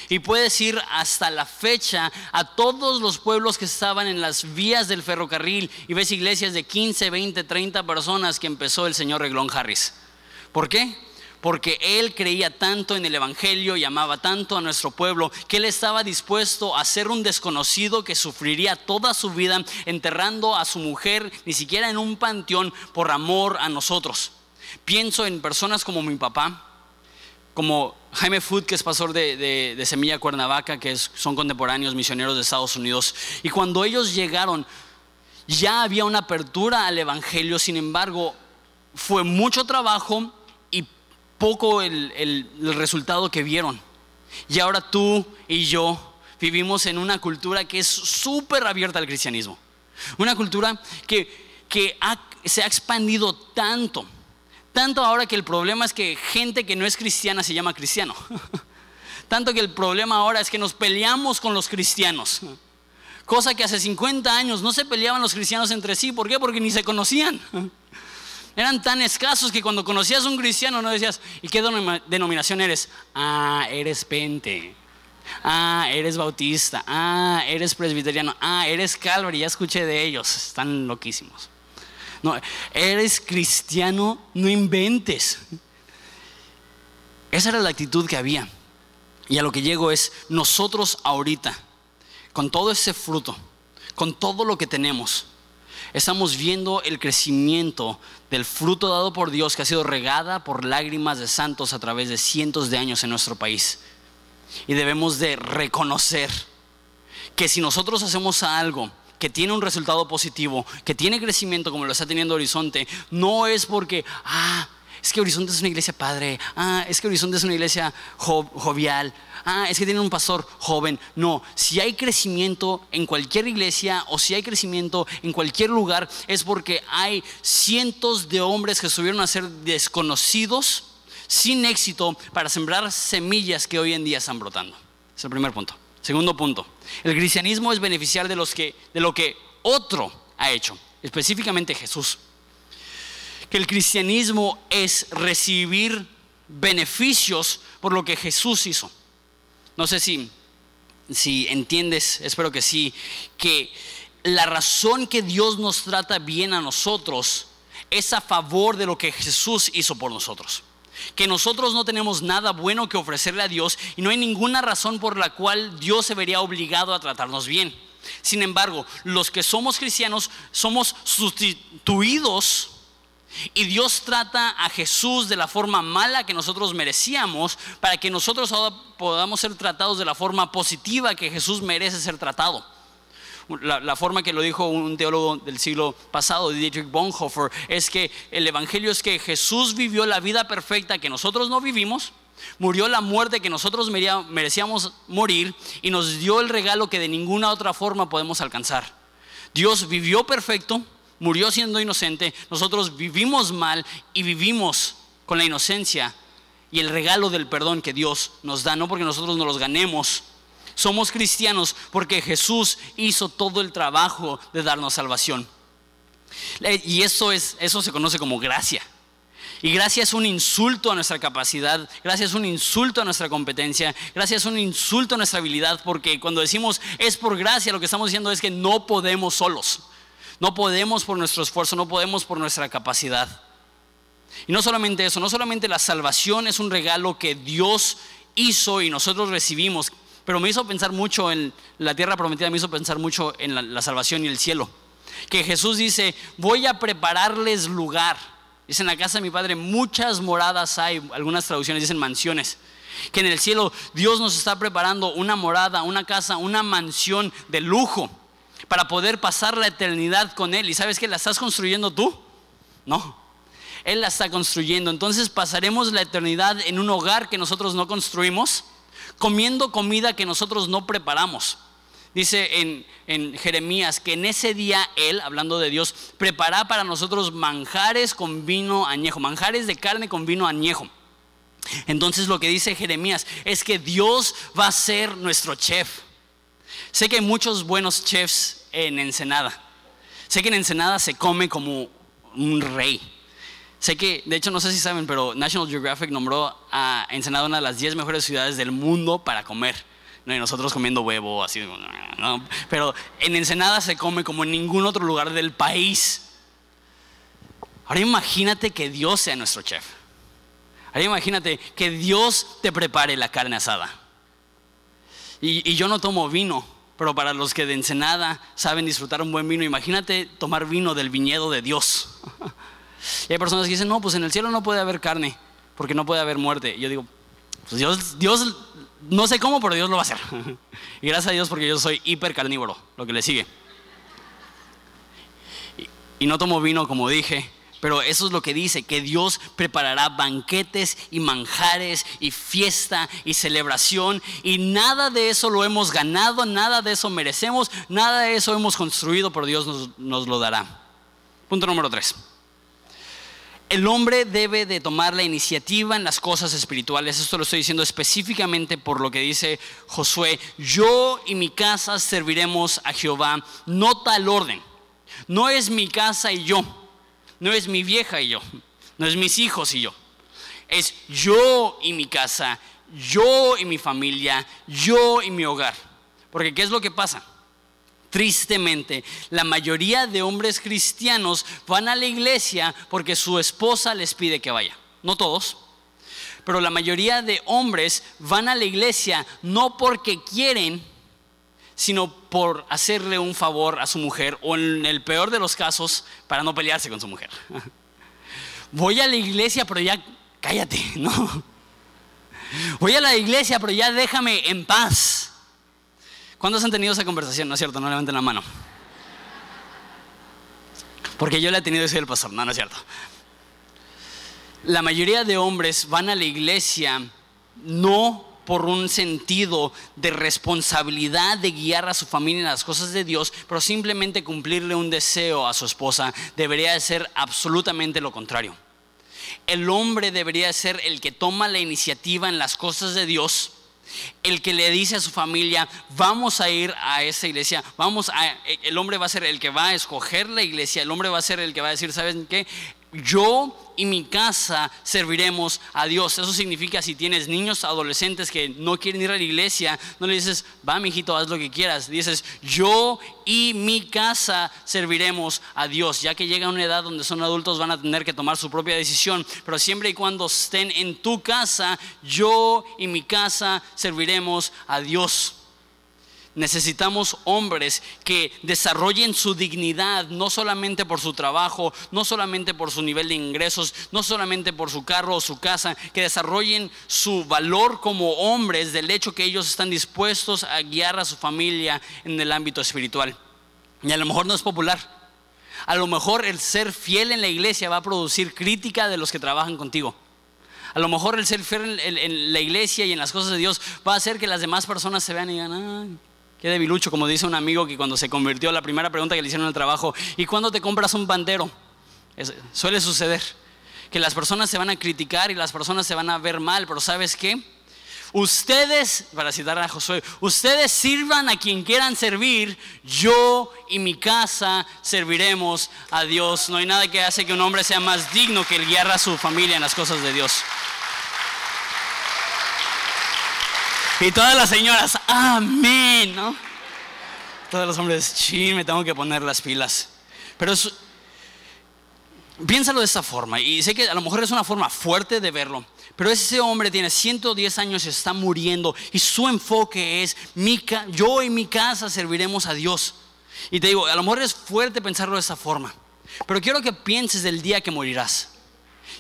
Y puedes ir hasta la fecha a todos los pueblos que estaban en las vías del ferrocarril y ves iglesias de 15, 20, 30 personas que empezó el señor Reglón Harris. ¿Por qué? Porque él creía tanto en el Evangelio y amaba tanto a nuestro pueblo que él estaba dispuesto a ser un desconocido que sufriría toda su vida enterrando a su mujer, ni siquiera en un panteón, por amor a nosotros. Pienso en personas como mi papá, como Jaime Food, que es pastor de, Semilla Cuernavaca, que son contemporáneos misioneros de Estados Unidos. Y cuando ellos llegaron, ya había una apertura al Evangelio, sin embargo, fue mucho trabajo y poco el, el resultado que vieron. Y ahora tú y yo vivimos en una cultura que es súper abierta al cristianismo. Una cultura que, que se ha expandido tanto tanto ahora que el problema es que gente que no es cristiana se llama cristiano. Tanto que el problema ahora es que nos peleamos con los cristianos. Cosa que hace 50 años no se peleaban los cristianos entre sí. ¿Por qué? Porque ni se conocían. Eran tan escasos que cuando conocías a un cristiano no decías, ¿y qué denominación eres? Ah, eres pente. Ah, eres bautista. Ah, eres presbiteriano. Ah, eres calvary. Ya escuché de ellos. Están loquísimos. No, eres cristiano, no inventes. Esa era la actitud que había. Y a lo que llego es, nosotros ahorita, con todo ese fruto, con todo lo que tenemos, estamos viendo el crecimiento del fruto dado por Dios que ha sido regada por lágrimas de santos a través de cientos de años en nuestro país. Y debemos de reconocer que si nosotros hacemos algo que tiene un resultado positivo, que tiene crecimiento como lo está teniendo Horizonte, no es porque, ah, es que Horizonte es una iglesia padre, ah, es que Horizonte es una iglesia jovial, ah, es que tiene un pastor joven. No, si hay crecimiento en cualquier iglesia o si hay crecimiento en cualquier lugar, es porque hay cientos de hombres que estuvieron a ser desconocidos sin éxito para sembrar semillas que hoy en día están brotando. Es el primer punto. Segundo punto, el cristianismo es beneficiar de, los que, de lo que otro ha hecho, específicamente Jesús. Que el cristianismo es recibir beneficios por lo que Jesús hizo. No sé si, si entiendes, espero que sí, que la razón que Dios nos trata bien a nosotros es a favor de lo que Jesús hizo por nosotros que nosotros no tenemos nada bueno que ofrecerle a Dios y no hay ninguna razón por la cual Dios se vería obligado a tratarnos bien. Sin embargo, los que somos cristianos somos sustituidos y Dios trata a Jesús de la forma mala que nosotros merecíamos para que nosotros podamos ser tratados de la forma positiva que Jesús merece ser tratado la, forma que lo dijo un teólogo del siglo pasado, Dietrich Bonhoeffer, es que el Evangelio es que Jesús vivió la vida perfecta que nosotros no vivimos, murió la muerte que nosotros merecíamos morir y nos dio el regalo que de ninguna otra forma podemos alcanzar. Dios vivió perfecto, murió siendo inocente, nosotros vivimos mal y vivimos con la inocencia y el regalo del perdón que Dios nos da, no porque nosotros nos los ganemos, somos cristianos porque Jesús hizo todo el trabajo de darnos salvación. Y eso, es, eso se conoce como gracia. Y gracia es un insulto a nuestra capacidad, gracia es un insulto a nuestra competencia, gracia es un insulto a nuestra habilidad, porque cuando decimos es por gracia, lo que estamos diciendo es que no podemos solos, no podemos por nuestro esfuerzo, no podemos por nuestra capacidad. Y no solamente eso, no solamente la salvación es un regalo que Dios hizo y nosotros recibimos, pero me hizo pensar mucho en la tierra prometida, me hizo pensar mucho en la, la salvación y el cielo. Que Jesús dice, voy a prepararles lugar Dice, en la casa de mi padre muchas moradas hay, algunas traducciones dicen mansiones. Que en el cielo Dios nos está preparando una morada, una casa, una mansión de lujo para poder pasar la eternidad con Él. ¿Y sabes que la estás construyendo tú? No, Él la está construyendo. Entonces pasaremos la eternidad en un hogar que nosotros no construimos, comiendo comida que nosotros no preparamos. Dice en, Jeremías que en ese día Él, hablando de Dios, prepara para nosotros manjares con vino añejo, manjares de carne con vino añejo. Entonces lo que dice Jeremías es que Dios va a ser nuestro chef. Sé que hay muchos buenos chefs en Ensenada. Sé que en Ensenada se come como un rey. Sé que, de hecho, no sé si saben, pero National Geographic nombró a Ensenada una de las 10 mejores ciudades del mundo para comer y nosotros comiendo huevo, así. Pero en Ensenada se come como en ningún otro lugar del país. Ahora imagínate que Dios sea nuestro chef. Ahora imagínate que Dios te prepare la carne asada. Y, y yo no tomo vino, pero para los que de Ensenada saben disfrutar un buen vino, imagínate tomar vino del viñedo de Dios. Y hay personas que dicen, no, pues en el cielo no puede haber carne, porque no puede haber muerte. Y yo digo, pues Dios, Dios no sé cómo, pero Dios lo va a hacer. Y gracias a Dios porque yo soy hiper carnívoro, lo que le sigue. Y, no tomo vino, como dije, pero eso es lo que dice, que Dios preparará banquetes y manjares y fiesta y celebración. Y nada de eso lo hemos ganado, nada de eso merecemos, nada de eso hemos construido, pero Dios nos, nos lo dará. Punto número tres el hombre debe de tomar la iniciativa en las cosas espirituales. Esto lo estoy diciendo específicamente por lo que dice Josué. Yo y mi casa serviremos a Jehová. No tal orden. No es mi casa y yo. No es mi vieja y yo. No es mis hijos y yo. Es yo y mi casa. Yo y mi familia. Yo y mi hogar. Porque ¿qué es lo que pasa? Tristemente, la mayoría de hombres cristianos van a la iglesia porque su esposa les pide que vaya. No todos, pero la mayoría de hombres van a la iglesia no porque quieren, sino por hacerle un favor a su mujer o en el peor de los casos, para no pelearse con su mujer. Voy a la iglesia, pero ya cállate, ¿no? Voy a la iglesia, pero ya déjame en paz. ¿Cuántos han tenido esa conversación? No es cierto, no levanten la mano. Porque yo la he tenido y soy el pastor. No, no es cierto. La mayoría de hombres van a la iglesia no por un sentido de responsabilidad de guiar a su familia en las cosas de Dios, pero simplemente cumplirle un deseo a su esposa. Debería de ser absolutamente lo contrario. El hombre debería ser el que toma la iniciativa en las cosas de Dios el que le dice a su familia, vamos a ir a esa iglesia, vamos a, el hombre va a ser el que va a escoger la iglesia, el hombre va a ser el que va a decir, ¿saben qué? Yo y mi casa serviremos a Dios. Eso significa si tienes niños adolescentes que no quieren ir a la iglesia, no le dices, va, mijito, haz lo que quieras. Dices, yo y mi casa serviremos a Dios. Ya que llega una edad donde son adultos, van a tener que tomar su propia decisión. Pero siempre y cuando estén en tu casa, yo y mi casa serviremos a Dios. Necesitamos hombres que desarrollen su dignidad, no solamente por su trabajo, no solamente por su nivel de ingresos, no solamente por su carro o su casa, que desarrollen su valor como hombres del hecho que ellos están dispuestos a guiar a su familia en el ámbito espiritual. Y a lo mejor no es popular. A lo mejor el ser fiel en la iglesia va a producir crítica de los que trabajan contigo. A lo mejor el ser fiel en, la iglesia y en las cosas de Dios va a hacer que las demás personas se vean y digan, Qué debilucho, como dice un amigo que cuando se convirtió, la primera pregunta que le hicieron en el trabajo, ¿y cuándo te compras un bandero? suele suceder que las personas se van a criticar y las personas se van a ver mal, pero ¿sabes qué? Ustedes, para citar a Josué, ustedes sirvan a quien quieran servir, yo y mi casa serviremos a Dios. No hay nada que hace que un hombre sea más digno que el guiar a su familia en las cosas de Dios. Y todas las señoras, amén, ¿no? Todos los hombres, sí, me tengo que poner las pilas. Pero piénsalo de esta forma, y sé que a lo mejor es una forma fuerte de verlo, pero ese hombre tiene 110 años y está muriendo, y su enfoque es, mi yo y mi casa serviremos a Dios. Y te digo, a lo mejor es fuerte pensarlo de esta forma, pero quiero que pienses del día que morirás.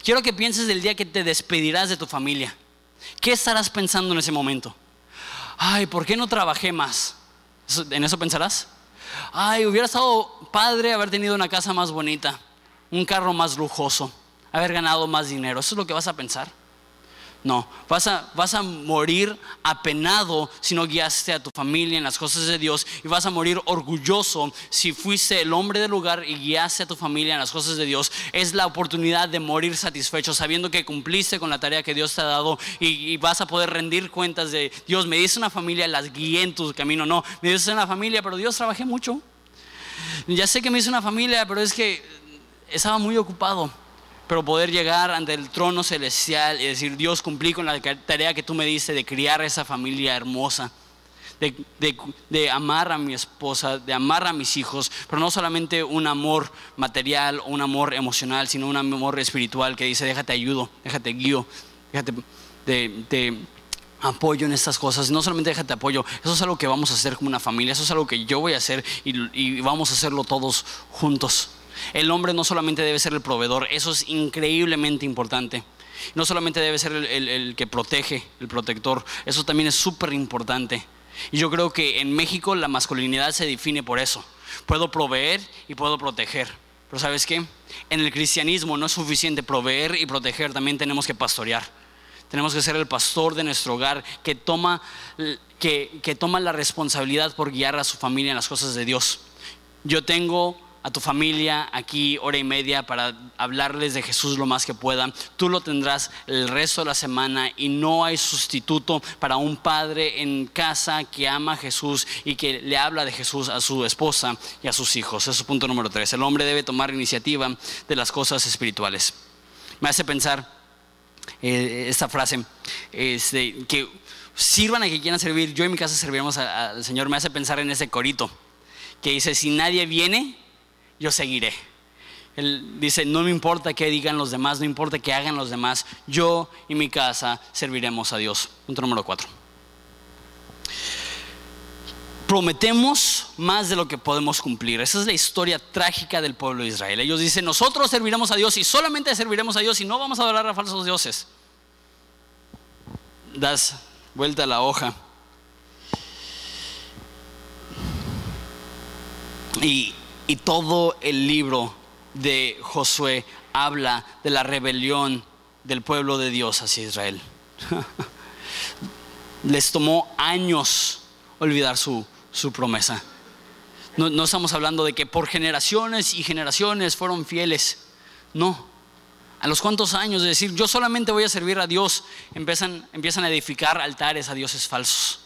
Quiero que pienses del día que te despedirás de tu familia. ¿Qué estarás pensando en ese momento? Ay, ¿por qué no trabajé más? ¿En eso pensarás? Ay, hubiera estado padre haber tenido una casa más bonita, un carro más lujoso, haber ganado más dinero. ¿Eso es lo que vas a pensar? No, vas a, vas a morir apenado si no guiaste a tu familia en las cosas de Dios y vas a morir orgulloso si fuiste el hombre del lugar y guiaste a tu familia en las cosas de Dios. Es la oportunidad de morir satisfecho sabiendo que cumpliste con la tarea que Dios te ha dado y, vas a poder rendir cuentas de Dios. Me dice una familia, las guié en tu camino. No, me dice una familia, pero Dios trabajé mucho. Ya sé que me hizo una familia, pero es que estaba muy ocupado pero poder llegar ante el trono celestial y decir, Dios, cumplí con la tarea que tú me diste de criar esa familia hermosa, de, amar a mi esposa, de amar a mis hijos, pero no solamente un amor material o un amor emocional, sino un amor espiritual que dice, déjate ayudo, déjate guío, déjate de, apoyo en estas cosas. No solamente déjate apoyo, eso es algo que vamos a hacer como una familia, eso es algo que yo voy a hacer y vamos a hacerlo todos juntos. El hombre no solamente debe ser el proveedor, eso es increíblemente importante. No solamente debe ser el, que protege, el protector, eso también es súper importante. Y yo creo que en México la masculinidad se define por eso. Puedo proveer y puedo proteger. Pero ¿sabes qué? En el cristianismo no es suficiente proveer y proteger, también tenemos que pastorear. Tenemos que ser el pastor de nuestro hogar que toma, que, que toma la responsabilidad por guiar a su familia en las cosas de Dios. Yo tengo a tu familia aquí hora y media para hablarles de Jesús lo más que puedan. Tú lo tendrás el resto de la semana y no hay sustituto para un padre en casa que ama a Jesús y que le habla de Jesús a su esposa y a sus hijos. Eso es punto número tres. El hombre debe tomar iniciativa de las cosas espirituales. Me hace pensar eh, esta frase, este, que sirvan a que quieran servir. Yo en mi casa serviremos al Señor. Me hace pensar en ese corito que dice, si nadie viene, yo seguiré. Él dice, no me importa qué digan los demás, no importa qué hagan los demás, yo y mi casa serviremos a Dios. Punto número cuatro. Prometemos más de lo que podemos cumplir. Esa es la historia trágica del pueblo de Israel. Ellos dicen, nosotros serviremos a Dios y solamente serviremos a Dios y no vamos a adorar a falsos dioses. Das vuelta a la hoja. Y y todo el libro de Josué habla de la rebelión del pueblo de Dios hacia Israel. Les tomó años olvidar su, promesa. No, no, estamos hablando de que por generaciones y generaciones fueron fieles. No. A los cuantos años de decir, yo solamente voy a servir a Dios, empiezan, empiezan a edificar altares a dioses falsos.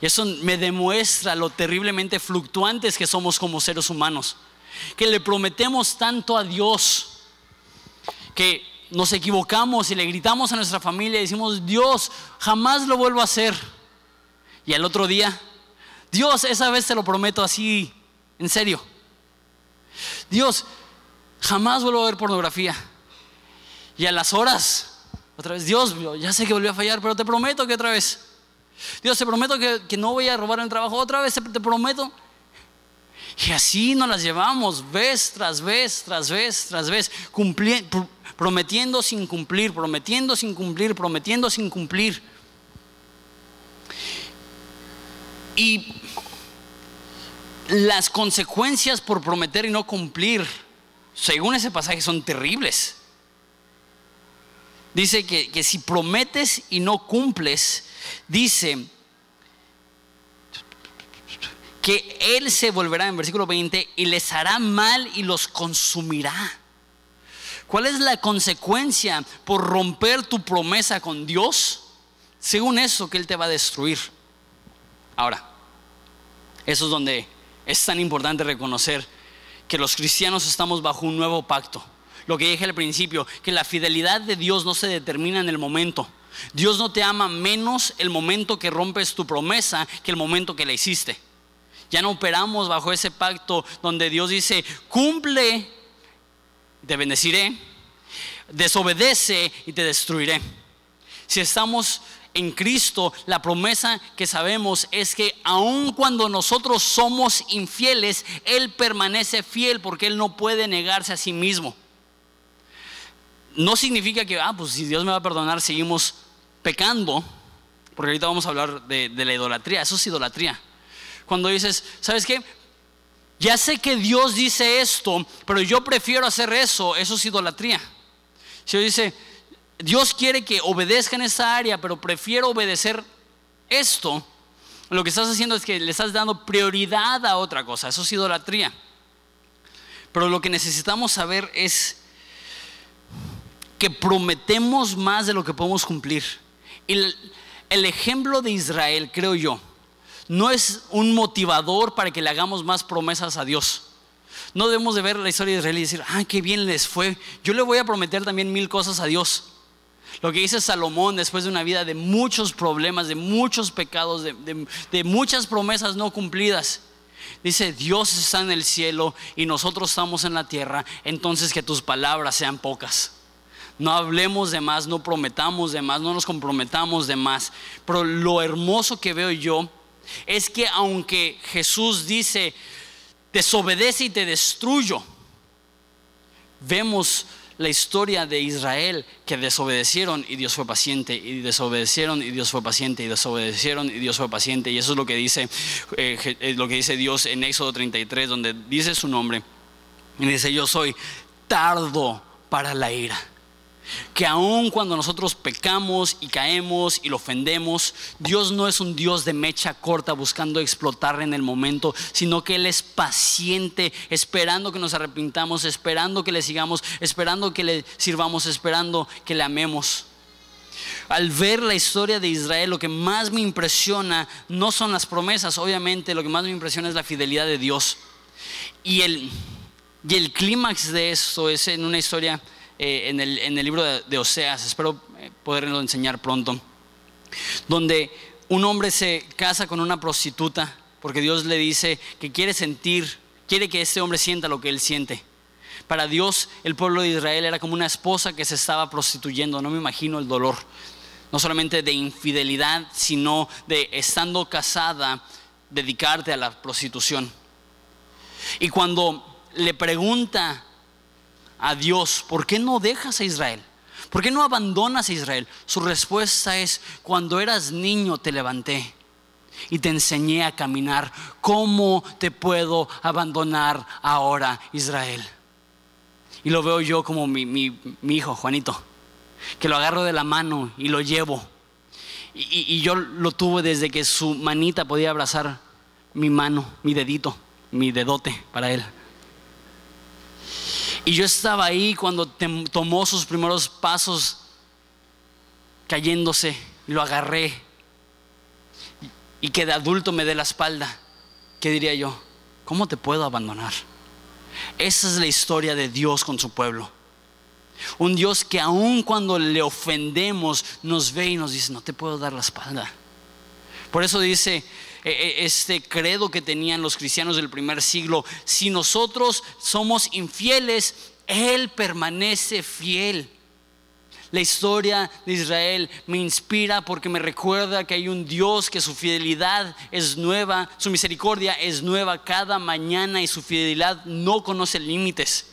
Y eso me demuestra lo terriblemente fluctuantes que somos como seres humanos. Que le prometemos tanto a Dios que nos equivocamos y le gritamos a nuestra familia y decimos, Dios, jamás lo vuelvo a hacer. Y al otro día, Dios, esa vez te lo prometo así, en serio. Dios, jamás vuelvo a ver pornografía. Y a las horas, otra vez, Dios, ya sé que volví a fallar, pero te prometo que otra vez. Dios, te prometo que, no voy a robar el trabajo otra vez, te prometo. Y así nos las llevamos vez tras vez, tras vez, tras vez, prometiendo sin cumplir, prometiendo sin cumplir, prometiendo sin cumplir. Y las consecuencias por prometer y no cumplir, según ese pasaje, son terribles. Dice que, que si prometes y no cumples, dice que Él se volverá en versículo 20 y les hará mal y los consumirá. ¿Cuál es la consecuencia por romper tu promesa con Dios? según eso, que Él te va a destruir. Ahora, eso es donde es tan importante reconocer que los cristianos estamos bajo un nuevo pacto. Lo que dije al principio, que la fidelidad de Dios no se determina en el momento. Dios no te ama menos el momento que rompes tu promesa que el momento que la hiciste. Ya no operamos bajo ese pacto donde Dios dice, cumple, te bendeciré, desobedece y te destruiré. Si estamos en Cristo, la promesa que sabemos es que aun cuando nosotros somos infieles, Él permanece fiel porque Él no puede negarse a sí mismo. No significa que, ah, pues si Dios me va a perdonar, seguimos pecando, porque ahorita vamos a hablar de, la idolatría, eso es idolatría. Cuando dices, ¿sabes qué? Ya sé que Dios dice esto, pero yo prefiero hacer eso, eso es idolatría. Si Dios dice, Dios quiere que obedezca en esa área, pero prefiero obedecer esto, lo que estás haciendo es que le estás dando prioridad a otra cosa, eso es idolatría. Pero lo que necesitamos saber es que prometemos más de lo que podemos cumplir. El, el ejemplo de Israel, creo yo, no es un motivador para que le hagamos más promesas a Dios. No debemos de ver la historia de Israel y decir, ah, qué bien les fue. Yo le voy a prometer también mil cosas a Dios. Lo que dice Salomón después de una vida de muchos problemas, de muchos pecados, de, muchas promesas no cumplidas. Dice, Dios está en el cielo y nosotros estamos en la tierra, entonces que tus palabras sean pocas. No hablemos de más, no prometamos de más, no nos comprometamos de más. Pero lo hermoso que veo yo es que aunque Jesús dice, desobedece y te destruyo, vemos la historia de Israel que desobedecieron y Dios fue paciente y desobedecieron y Dios fue paciente y desobedecieron y Dios fue paciente. Y eso es lo que dice eh, eh, lo que dice Dios en Éxodo 33 donde dice su nombre. Y dice yo soy tardo para la ira que aun cuando nosotros pecamos y caemos y lo ofendemos, Dios no es un Dios de mecha corta buscando explotar en el momento, sino que Él es paciente, esperando que nos arrepintamos, esperando que le sigamos, esperando que le sirvamos, esperando que le amemos. Al ver la historia de Israel, lo que más me impresiona no son las promesas, obviamente lo que más me impresiona es la fidelidad de Dios. Y el, y el clímax de esto es en una historia eh, en, el, libro de, Oseas, espero eh, poderlo enseñar pronto, donde un hombre se casa con una prostituta porque Dios le dice que quiere sentir, quiere que este hombre sienta lo que él siente. Para Dios el pueblo de Israel era como una esposa que se estaba prostituyendo, no me imagino el dolor, no solamente de infidelidad, sino de estando casada, dedicarte a la prostitución. Y cuando le pregunta a Dios, ¿por qué no dejas a Israel? ¿Por qué no abandonas a Israel? Su respuesta es, cuando eras niño te levanté y te enseñé a caminar. ¿Cómo te puedo abandonar ahora, Israel? Y lo veo yo como mi, hijo, Juanito, que lo agarro de la mano y lo llevo. Y, y yo lo tuve desde que su manita podía abrazar mi mano, mi dedito, mi dedote para él. Y yo estaba ahí cuando tomó sus primeros pasos cayéndose, lo agarré y que de adulto me dé la espalda. ¿Qué diría yo? ¿Cómo te puedo abandonar? Esa es la historia de Dios con su pueblo. Un Dios que aun cuando le ofendemos nos ve y nos dice, no te puedo dar la espalda. Por eso dice este credo que tenían los cristianos del primer siglo. Si nosotros somos infieles, Él permanece fiel. La historia de Israel me inspira porque me recuerda que hay un Dios que su fidelidad es nueva, su misericordia es nueva cada mañana y su fidelidad no conoce límites.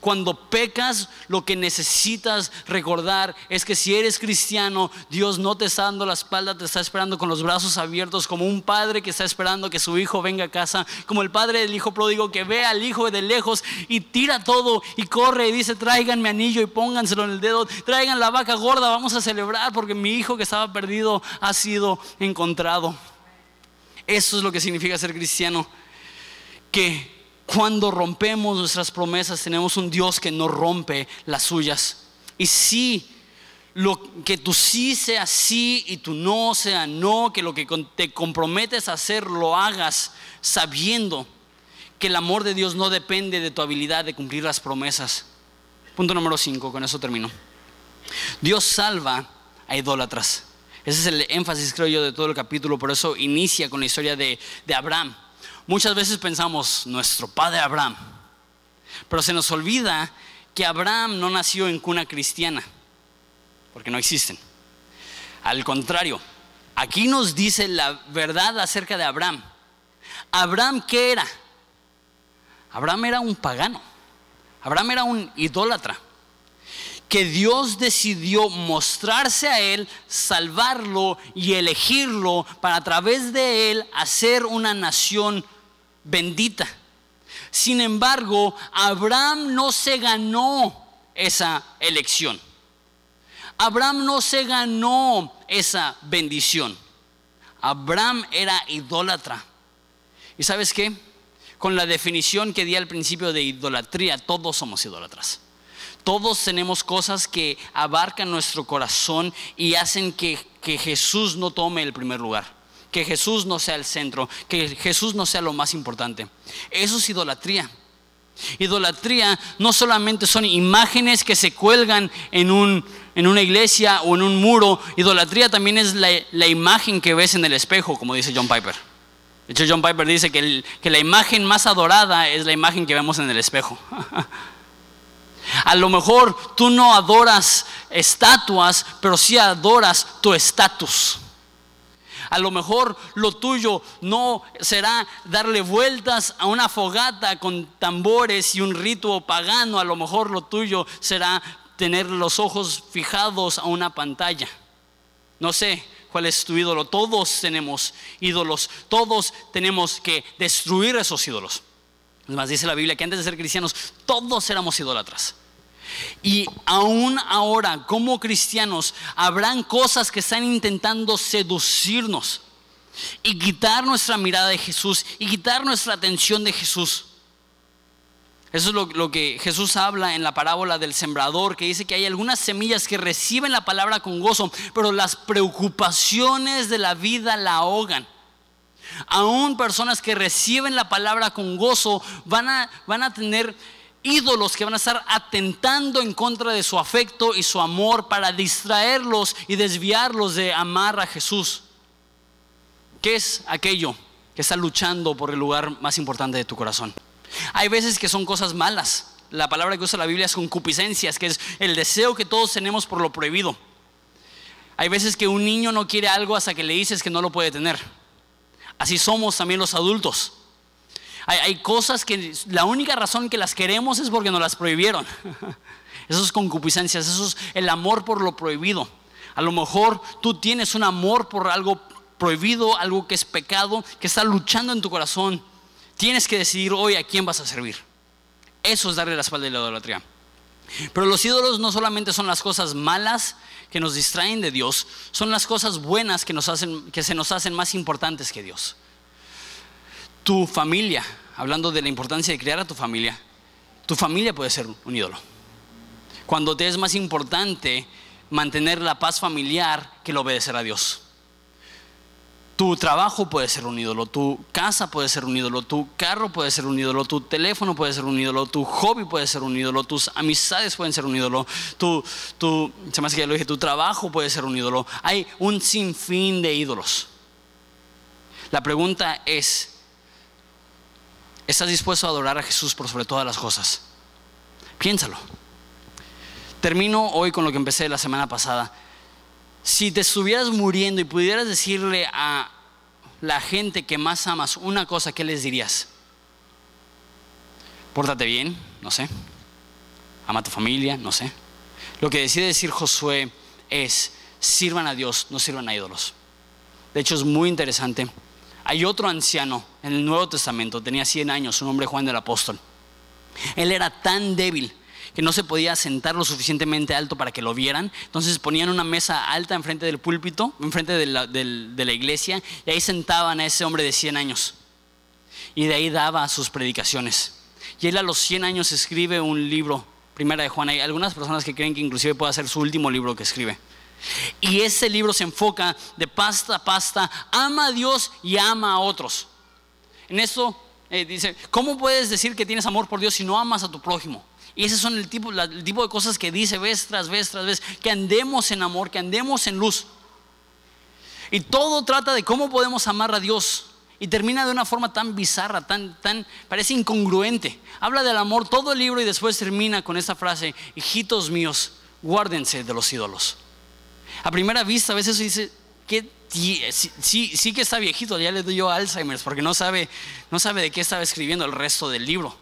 Cuando pecas, lo que necesitas recordar es que si eres cristiano, Dios no te está dando la espalda, te está esperando con los brazos abiertos, como un padre que está esperando que su hijo venga a casa, como el padre del hijo pródigo que ve al hijo de lejos y tira todo y corre y dice, traigan mi anillo y pónganselo en el dedo, traigan la vaca gorda, vamos a celebrar porque mi hijo que estaba perdido ha sido encontrado. Eso es lo que significa ser cristiano. Que cuando rompemos nuestras promesas, tenemos un Dios que no rompe las suyas. Y si lo, que tu sí sea sí y tu no sea no, que lo que te comprometes a hacer lo hagas sabiendo que el amor de Dios no depende de tu habilidad de cumplir las promesas. Punto número 5, con eso termino. Dios salva a idólatras. Ese es el énfasis, creo yo, de todo el capítulo, por eso inicia con la historia de, de Abraham. Muchas veces pensamos, nuestro padre Abraham, pero se nos olvida que Abraham no nació en cuna cristiana porque no existen. Al contrario, aquí nos dice la verdad acerca de Abraham. Abraham, ¿qué era? Abraham era un pagano. Abraham era un idólatra. Que Dios decidió mostrarse a él, salvarlo y elegirlo para a través de él hacer una nación bendita. Sin embargo, Abraham no se ganó esa elección. Abraham no se ganó esa bendición. Abraham era idólatra. ¿Y sabes qué? Con la definición que di al principio de idolatría, todos somos idólatras. Todos tenemos cosas que abarcan nuestro corazón y hacen que, que Jesús no tome el primer lugar que Jesús no sea el centro, que Jesús no sea lo más importante. Eso es idolatría. Idolatría no solamente son imágenes que se cuelgan en, un, en una iglesia o en un muro, idolatría también es la, imagen que ves en el espejo, como dice John Piper. De hecho, John Piper dice que, que la imagen más adorada es la imagen que vemos en el espejo. A lo mejor tú no adoras estatuas, pero sí adoras tu estatus. A lo mejor lo tuyo no será darle vueltas a una fogata con tambores y un rito pagano. A lo mejor lo tuyo será tener los ojos fijados a una pantalla. No sé cuál es tu ídolo. Todos tenemos ídolos. Todos tenemos que destruir esos ídolos. Además dice la Biblia que antes de ser cristianos todos éramos idólatras. Y aún ahora, como cristianos, habrán cosas que están intentando seducirnos y quitar nuestra mirada de Jesús y quitar nuestra atención de Jesús. Eso es lo, que Jesús habla en la parábola del sembrador, que dice que hay algunas semillas que reciben la palabra con gozo, pero las preocupaciones de la vida la ahogan. Aún personas que reciben la palabra con gozo van a, van a tener ídolos que van a estar atentando en contra de su afecto y su amor para distraerlos y desviarlos de amar a Jesús. ¿Qué es aquello que está luchando por el lugar más importante de tu corazón? Hay veces que son cosas malas. La palabra que usa la Biblia es concupiscencias, que es el deseo que todos tenemos por lo prohibido. Hay veces que un niño no quiere algo hasta que le dices que no lo puede tener. Así somos también los adultos. Hay, cosas que la única razón que las queremos es porque nos las prohibieron. Eso es concupiscencias, eso es el amor por lo prohibido. A lo mejor tú tienes un amor por algo prohibido, algo que es pecado, que está luchando en tu corazón. Tienes que decidir hoy a quién vas a servir. Eso es darle la espalda a la idolatría. Pero los ídolos no solamente son las cosas malas que nos distraen de Dios, son las cosas buenas que, nos hacen, que se nos hacen más importantes que Dios tu familia, hablando de la importancia de criar a tu familia, tu familia puede ser un ídolo. Cuando te es más importante mantener la paz familiar que el obedecer a Dios. Tu trabajo puede ser un ídolo, tu casa puede ser un ídolo, tu carro puede ser un ídolo, tu teléfono puede ser un ídolo, tu hobby puede ser un ídolo, tus amistades pueden ser un ídolo, tu, se me hace lo dije, tu trabajo puede ser un ídolo. Hay un sinfín de ídolos. La pregunta es, ¿Estás dispuesto a adorar a Jesús por sobre todas las cosas? Piénsalo. Termino hoy con lo que empecé la semana pasada. Si te estuvieras muriendo y pudieras decirle a la gente que más amas una cosa, ¿qué les dirías? Pórtate bien, no sé. Ama a tu familia, no sé. Lo que decide decir Josué es, sirvan a Dios, no sirvan a ídolos. De hecho, es muy interesante hay otro anciano en el Nuevo Testamento, tenía 100 años, su nombre Juan del Apóstol. Él era tan débil que no se podía sentar lo suficientemente alto para que lo vieran. Entonces ponían una mesa alta enfrente del púlpito, enfrente de la, de la iglesia, y ahí sentaban a ese hombre de 100 años. Y de ahí daba sus predicaciones. Y él a los 100 años escribe un libro Primera de Juan. Hay algunas personas que creen que inclusive puede ser su último libro que escribe. Y ese libro se enfoca de pasta a pasta, ama a Dios y ama a otros. En eso eh, dice, ¿cómo puedes decir que tienes amor por Dios si no amas a tu prójimo? Y ese son el tipo, el tipo de cosas que dice vez tras vez tras vez, que andemos en amor, que andemos en luz. Y todo trata de cómo podemos amar a Dios. Y termina de una forma tan bizarra, tan, tan, parece incongruente. Habla del amor todo el libro y después termina con esta frase, hijitos míos, guárdense de los ídolos. A primera vista a veces dice, que sí, sí, que está viejito, ya le doy yo Alzheimer porque no sabe, no sabe de qué estaba escribiendo el resto del libro.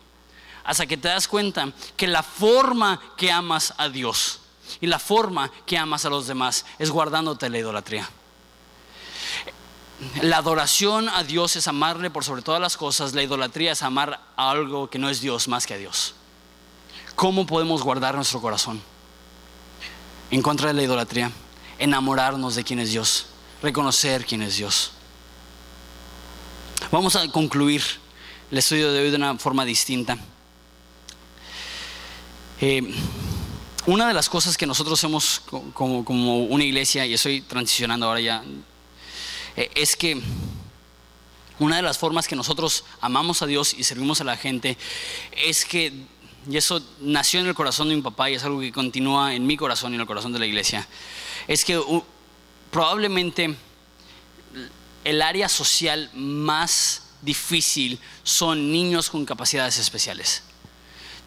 Hasta que te das cuenta que la forma que amas a Dios y la forma que amas a los demás es guardándote la idolatría. La adoración a Dios es amarle por sobre todas las cosas. La idolatría es amar a algo que no es Dios más que a Dios. ¿Cómo podemos guardar nuestro corazón? En contra de la idolatría. Enamorarnos de quién es Dios. Reconocer quién es Dios. Vamos a concluir el estudio de hoy de una forma distinta. Eh, una de las cosas que nosotros como, como una iglesia, y estoy transicionando ahora ya eh, es que una de las formas que nosotros amamos a Dios y servimos a la gente es que, y eso nació en el corazón de mi papá y es algo que continúa en mi corazón y en el corazón de la iglesia, es que probablemente el área social más difícil son niños con capacidades especiales.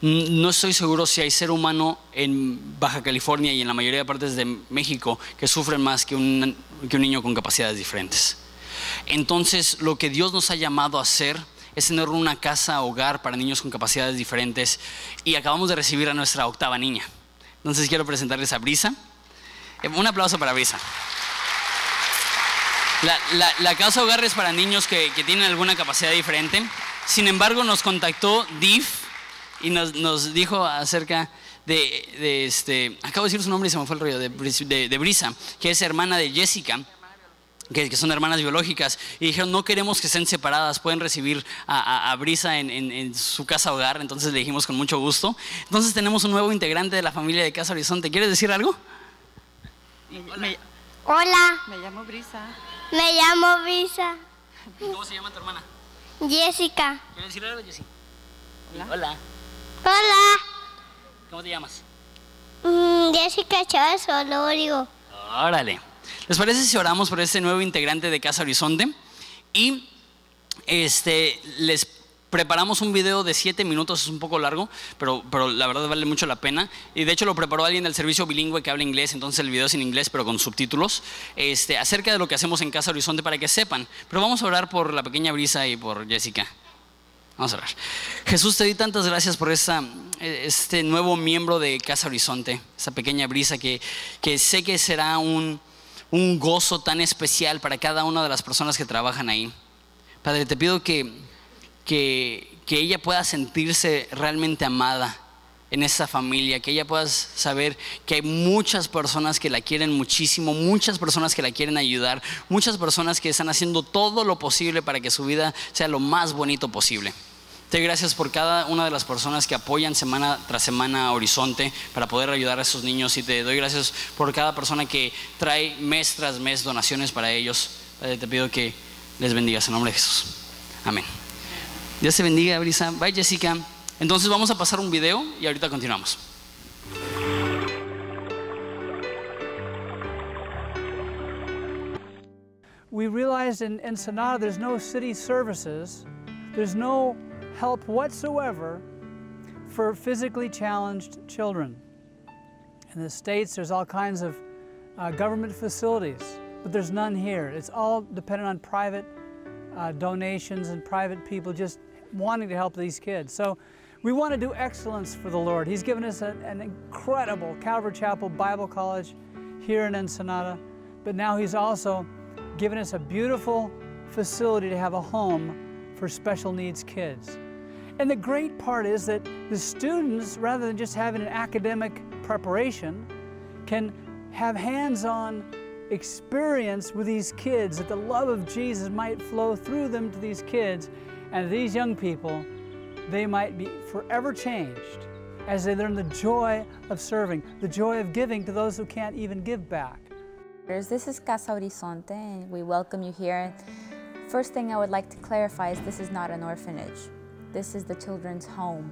No estoy seguro si hay ser humano en Baja California y en la mayoría de partes de México que sufren más que un, que un niño con capacidades diferentes. Entonces, lo que Dios nos ha llamado a hacer es tener una casa hogar para niños con capacidades diferentes y acabamos de recibir a nuestra octava niña. Entonces quiero presentarles a Brisa. Un aplauso para Brisa. La, casa hogar es para niños que, tienen alguna capacidad diferente. Sin embargo, nos contactó DIF y nos, dijo acerca de, este, acabo de decir su nombre y se me fue el rollo, de, de, Brisa, que es hermana de Jessica. Que, son hermanas biológicas, y dijeron, no queremos que estén separadas, pueden recibir a, Brisa en, su casa hogar, entonces le dijimos con mucho gusto. Entonces tenemos un nuevo integrante de la familia de Casa Horizonte, ¿quieres decir algo? Hola. Me llamo Brisa. Me llamo Brisa. ¿Cómo se llama tu hermana? Jessica. ¿Quieres decir algo, Jessica? Hola. Hola. Hola. ¿Cómo te llamas? Mm, Jessica Chávez Olorio. Órale. ¿Les parece si oramos por este nuevo integrante de Casa Horizonte? Y este, les preparamos un video de 7 minutos, es un poco largo, pero, pero la verdad vale mucho la pena. Y de hecho lo preparó alguien del servicio bilingüe que habla inglés, entonces el video es en inglés, pero con subtítulos, este, acerca de lo que hacemos en Casa Horizonte para que sepan. Pero vamos a orar por la pequeña Brisa y por Jessica. Vamos a orar. Jesús, te doy tantas gracias por esta, este nuevo miembro de Casa Horizonte, esa pequeña brisa que, que sé que será un, un, gozo tan especial para cada una de las personas que trabajan ahí. Padre, te pido que, que, que ella pueda sentirse realmente amada en esa familia, que ella pueda saber que hay muchas personas que la quieren muchísimo, muchas personas que la quieren ayudar, muchas personas que están haciendo todo lo posible para que su vida sea lo más bonito posible. Te doy gracias por cada una de las personas que apoyan semana tras semana a Horizonte para poder ayudar a esos niños y te doy gracias por cada persona que trae mes tras mes donaciones para ellos. te pido que les bendigas en nombre de Jesús. Amén. Dios te bendiga, Brisa. Bye, Jessica. Entonces vamos a pasar un video y ahorita continuamos. We realized in Ensenada there's no city services, there's no help whatsoever for physically challenged children. In the States, there's all kinds of uh, government facilities, but there's none here. It's all dependent on private uh, donations and private people just wanting to help these kids. So we want to do excellence for the Lord. He's given us a, an incredible Calvary Chapel Bible College here in Ensenada, but now He's also given us a beautiful facility to have a home for special needs kids. And the great part is that the students, rather than just having an academic preparation, can have hands-on experience with these kids, that the love of Jesus might flow through them to these kids, and these young people, they might be forever changed as they learn the joy of serving, the joy of giving to those who can't even give back. This is Casa Horizonte, and we welcome you here. First thing I would like to clarify is this is not an orphanage. This is the children's home.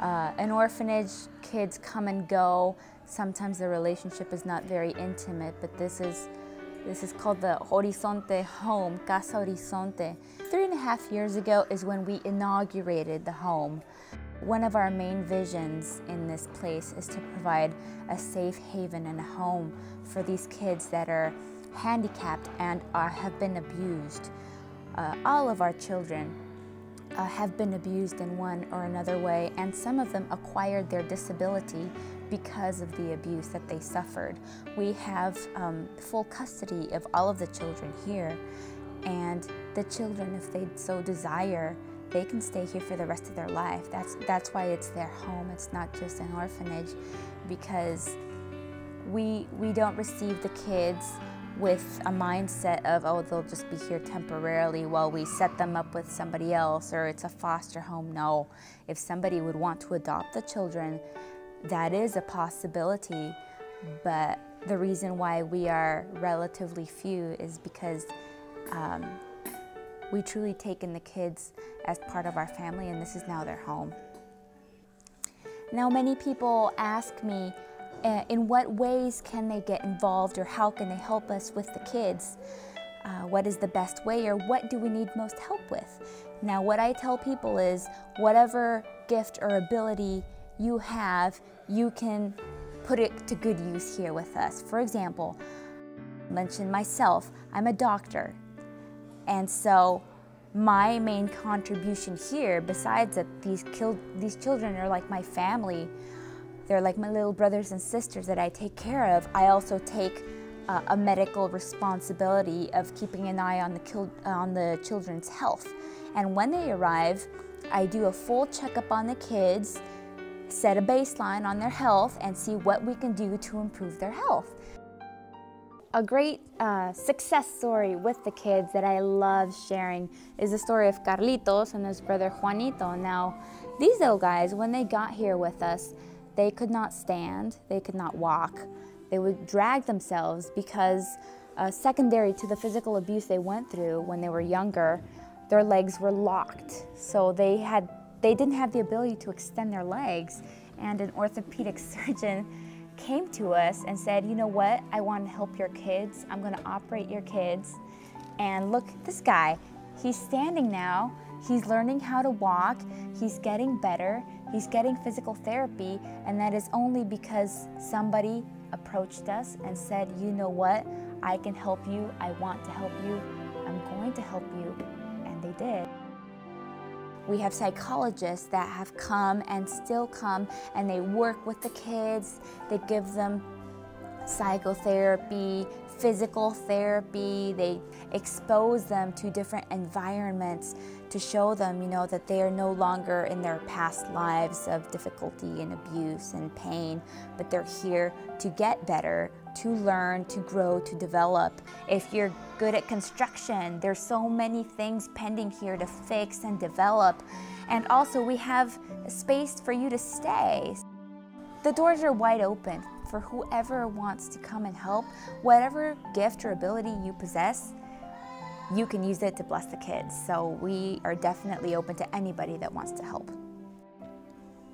Uh, an orphanage, kids come and go. Sometimes the relationship is not very intimate, but this is this is called the Horizonte home, Casa Horizonte. Three and a half years ago is when we inaugurated the home. One of our main visions in this place is to provide a safe haven and a home for these kids that are handicapped and are, have been abused. Uh, all of our children uh, have been abused in one or another way, and some of them acquired their disability because of the abuse that they suffered. We have um, full custody of all of the children here, and the children, if they so desire, they can stay here for the rest of their life. That's, that's why it's their home. It's not just an orphanage because we, we don't receive the kids with a mindset of, oh, they'll just be here temporarily while we set them up with somebody else or it's a foster home. No. If somebody would want to adopt the children, that is a possibility. But the reason why we are relatively few is because um, we truly taken the kids as part of our family and this is now their home. Now many people ask me, uh, in what ways can they get involved or how can they help us with the kids? Uh, what is the best way or what do we need most help with? Now what I tell people is whatever gift or ability you have, you can put it to good use here with us. For example, mention myself, I'm a doctor. And so my main contribution here, besides that these, these children are like my family, they're like my little brothers and sisters that I take care of, I also take uh, a medical responsibility of keeping an eye on the, on the children's health. And when they arrive, I do a full checkup on the kids, set a baseline on their health, and see what we can do to improve their health. A great uh, success story with the kids that I love sharing is the story of Carlitos and his brother Juanito. Now, these little guys, when they got here with us, they could not stand, they could not walk, they would drag themselves because uh, secondary to the physical abuse they went through when they were younger, their legs were locked. So they had they didn't have the ability to extend their legs and an orthopedic surgeon came to us and said, you know what, I want to help your kids. I'm going to operate your kids. And look, this guy, he's standing now. He's learning how to walk. He's getting better. He's getting physical therapy. And that is only because somebody approached us and said, you know what, I can help you. I want to help you. I'm going to help you. And they did. We have psychologists that have come and still come and they work with the kids. They give them psychotherapy, physical therapy. They expose them to different environments to show them, you know, that they are no longer in their past lives of difficulty and abuse and pain, but they're here to get better, to learn, to grow, to develop. If you're good at construction, there's so many things pending here to fix and develop. And also we have a space for you to stay. The doors are wide open for whoever wants to come and help. Whatever gift or ability you possess, you can use it to bless the kids. So we are definitely open to anybody that wants to help.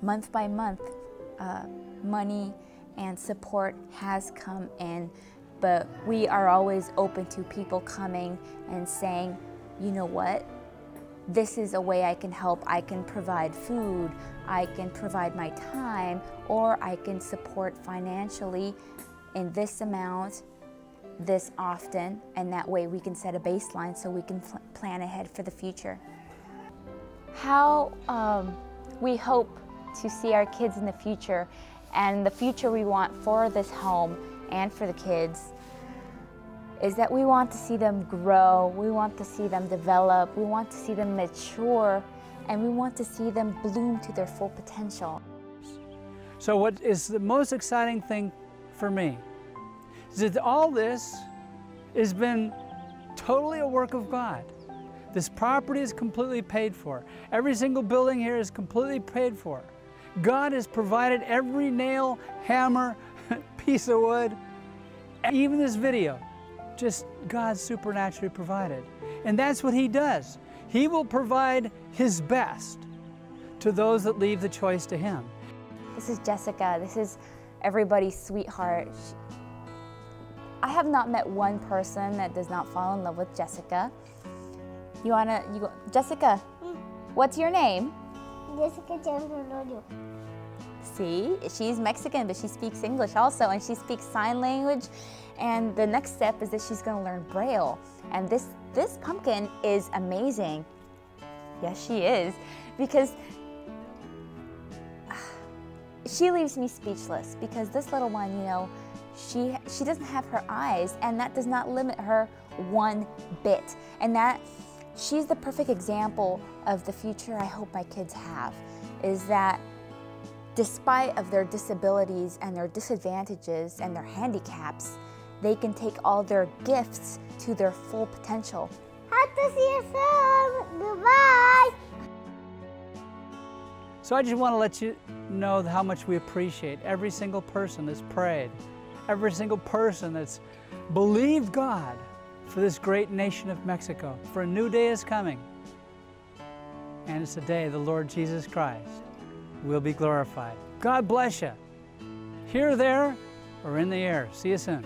Month by month, uh, money and support has come in, but we are always open to people coming and saying, you know what, this is a way I can help. I can provide food, I can provide my time, or I can support financially in this amount this often, and that way we can set a baseline so we can pl plan ahead for the future. How um, we hope to see our kids in the future and the future we want for this home and for the kids is that we want to see them grow, we want to see them develop, we want to see them mature, and we want to see them bloom to their full potential. So what is the most exciting thing for me is that all this has been totally a work of God. This property is completely paid for. Every single building here is completely paid for. God has provided every nail, hammer, piece of wood, even this video. Just God supernaturally provided. And that's what He does. He will provide His best to those that leave the choice to Him. This is Jessica. This is everybody's sweetheart. She- I have not met one person that does not fall in love with Jessica. You wanna, you go, Jessica, mm. what's your name? See, she's Mexican, but she speaks English also, and she speaks sign language. And the next step is that she's going to learn Braille. And this this pumpkin is amazing. Yes, she is, because she leaves me speechless. Because this little one, you know, she she doesn't have her eyes, and that does not limit her one bit. And that she's the perfect example of the future I hope my kids have. Is that despite of their disabilities and their disadvantages and their handicaps, they can take all their gifts to their full potential. Have to see you soon. Goodbye. So I just want to let you know how much we appreciate every single person that's prayed, every single person that's believed God for this great nation of Mexico. For a new day is coming. And it's the day the Lord Jesus Christ will be glorified. God bless you. Here, there, or in the air. See you soon.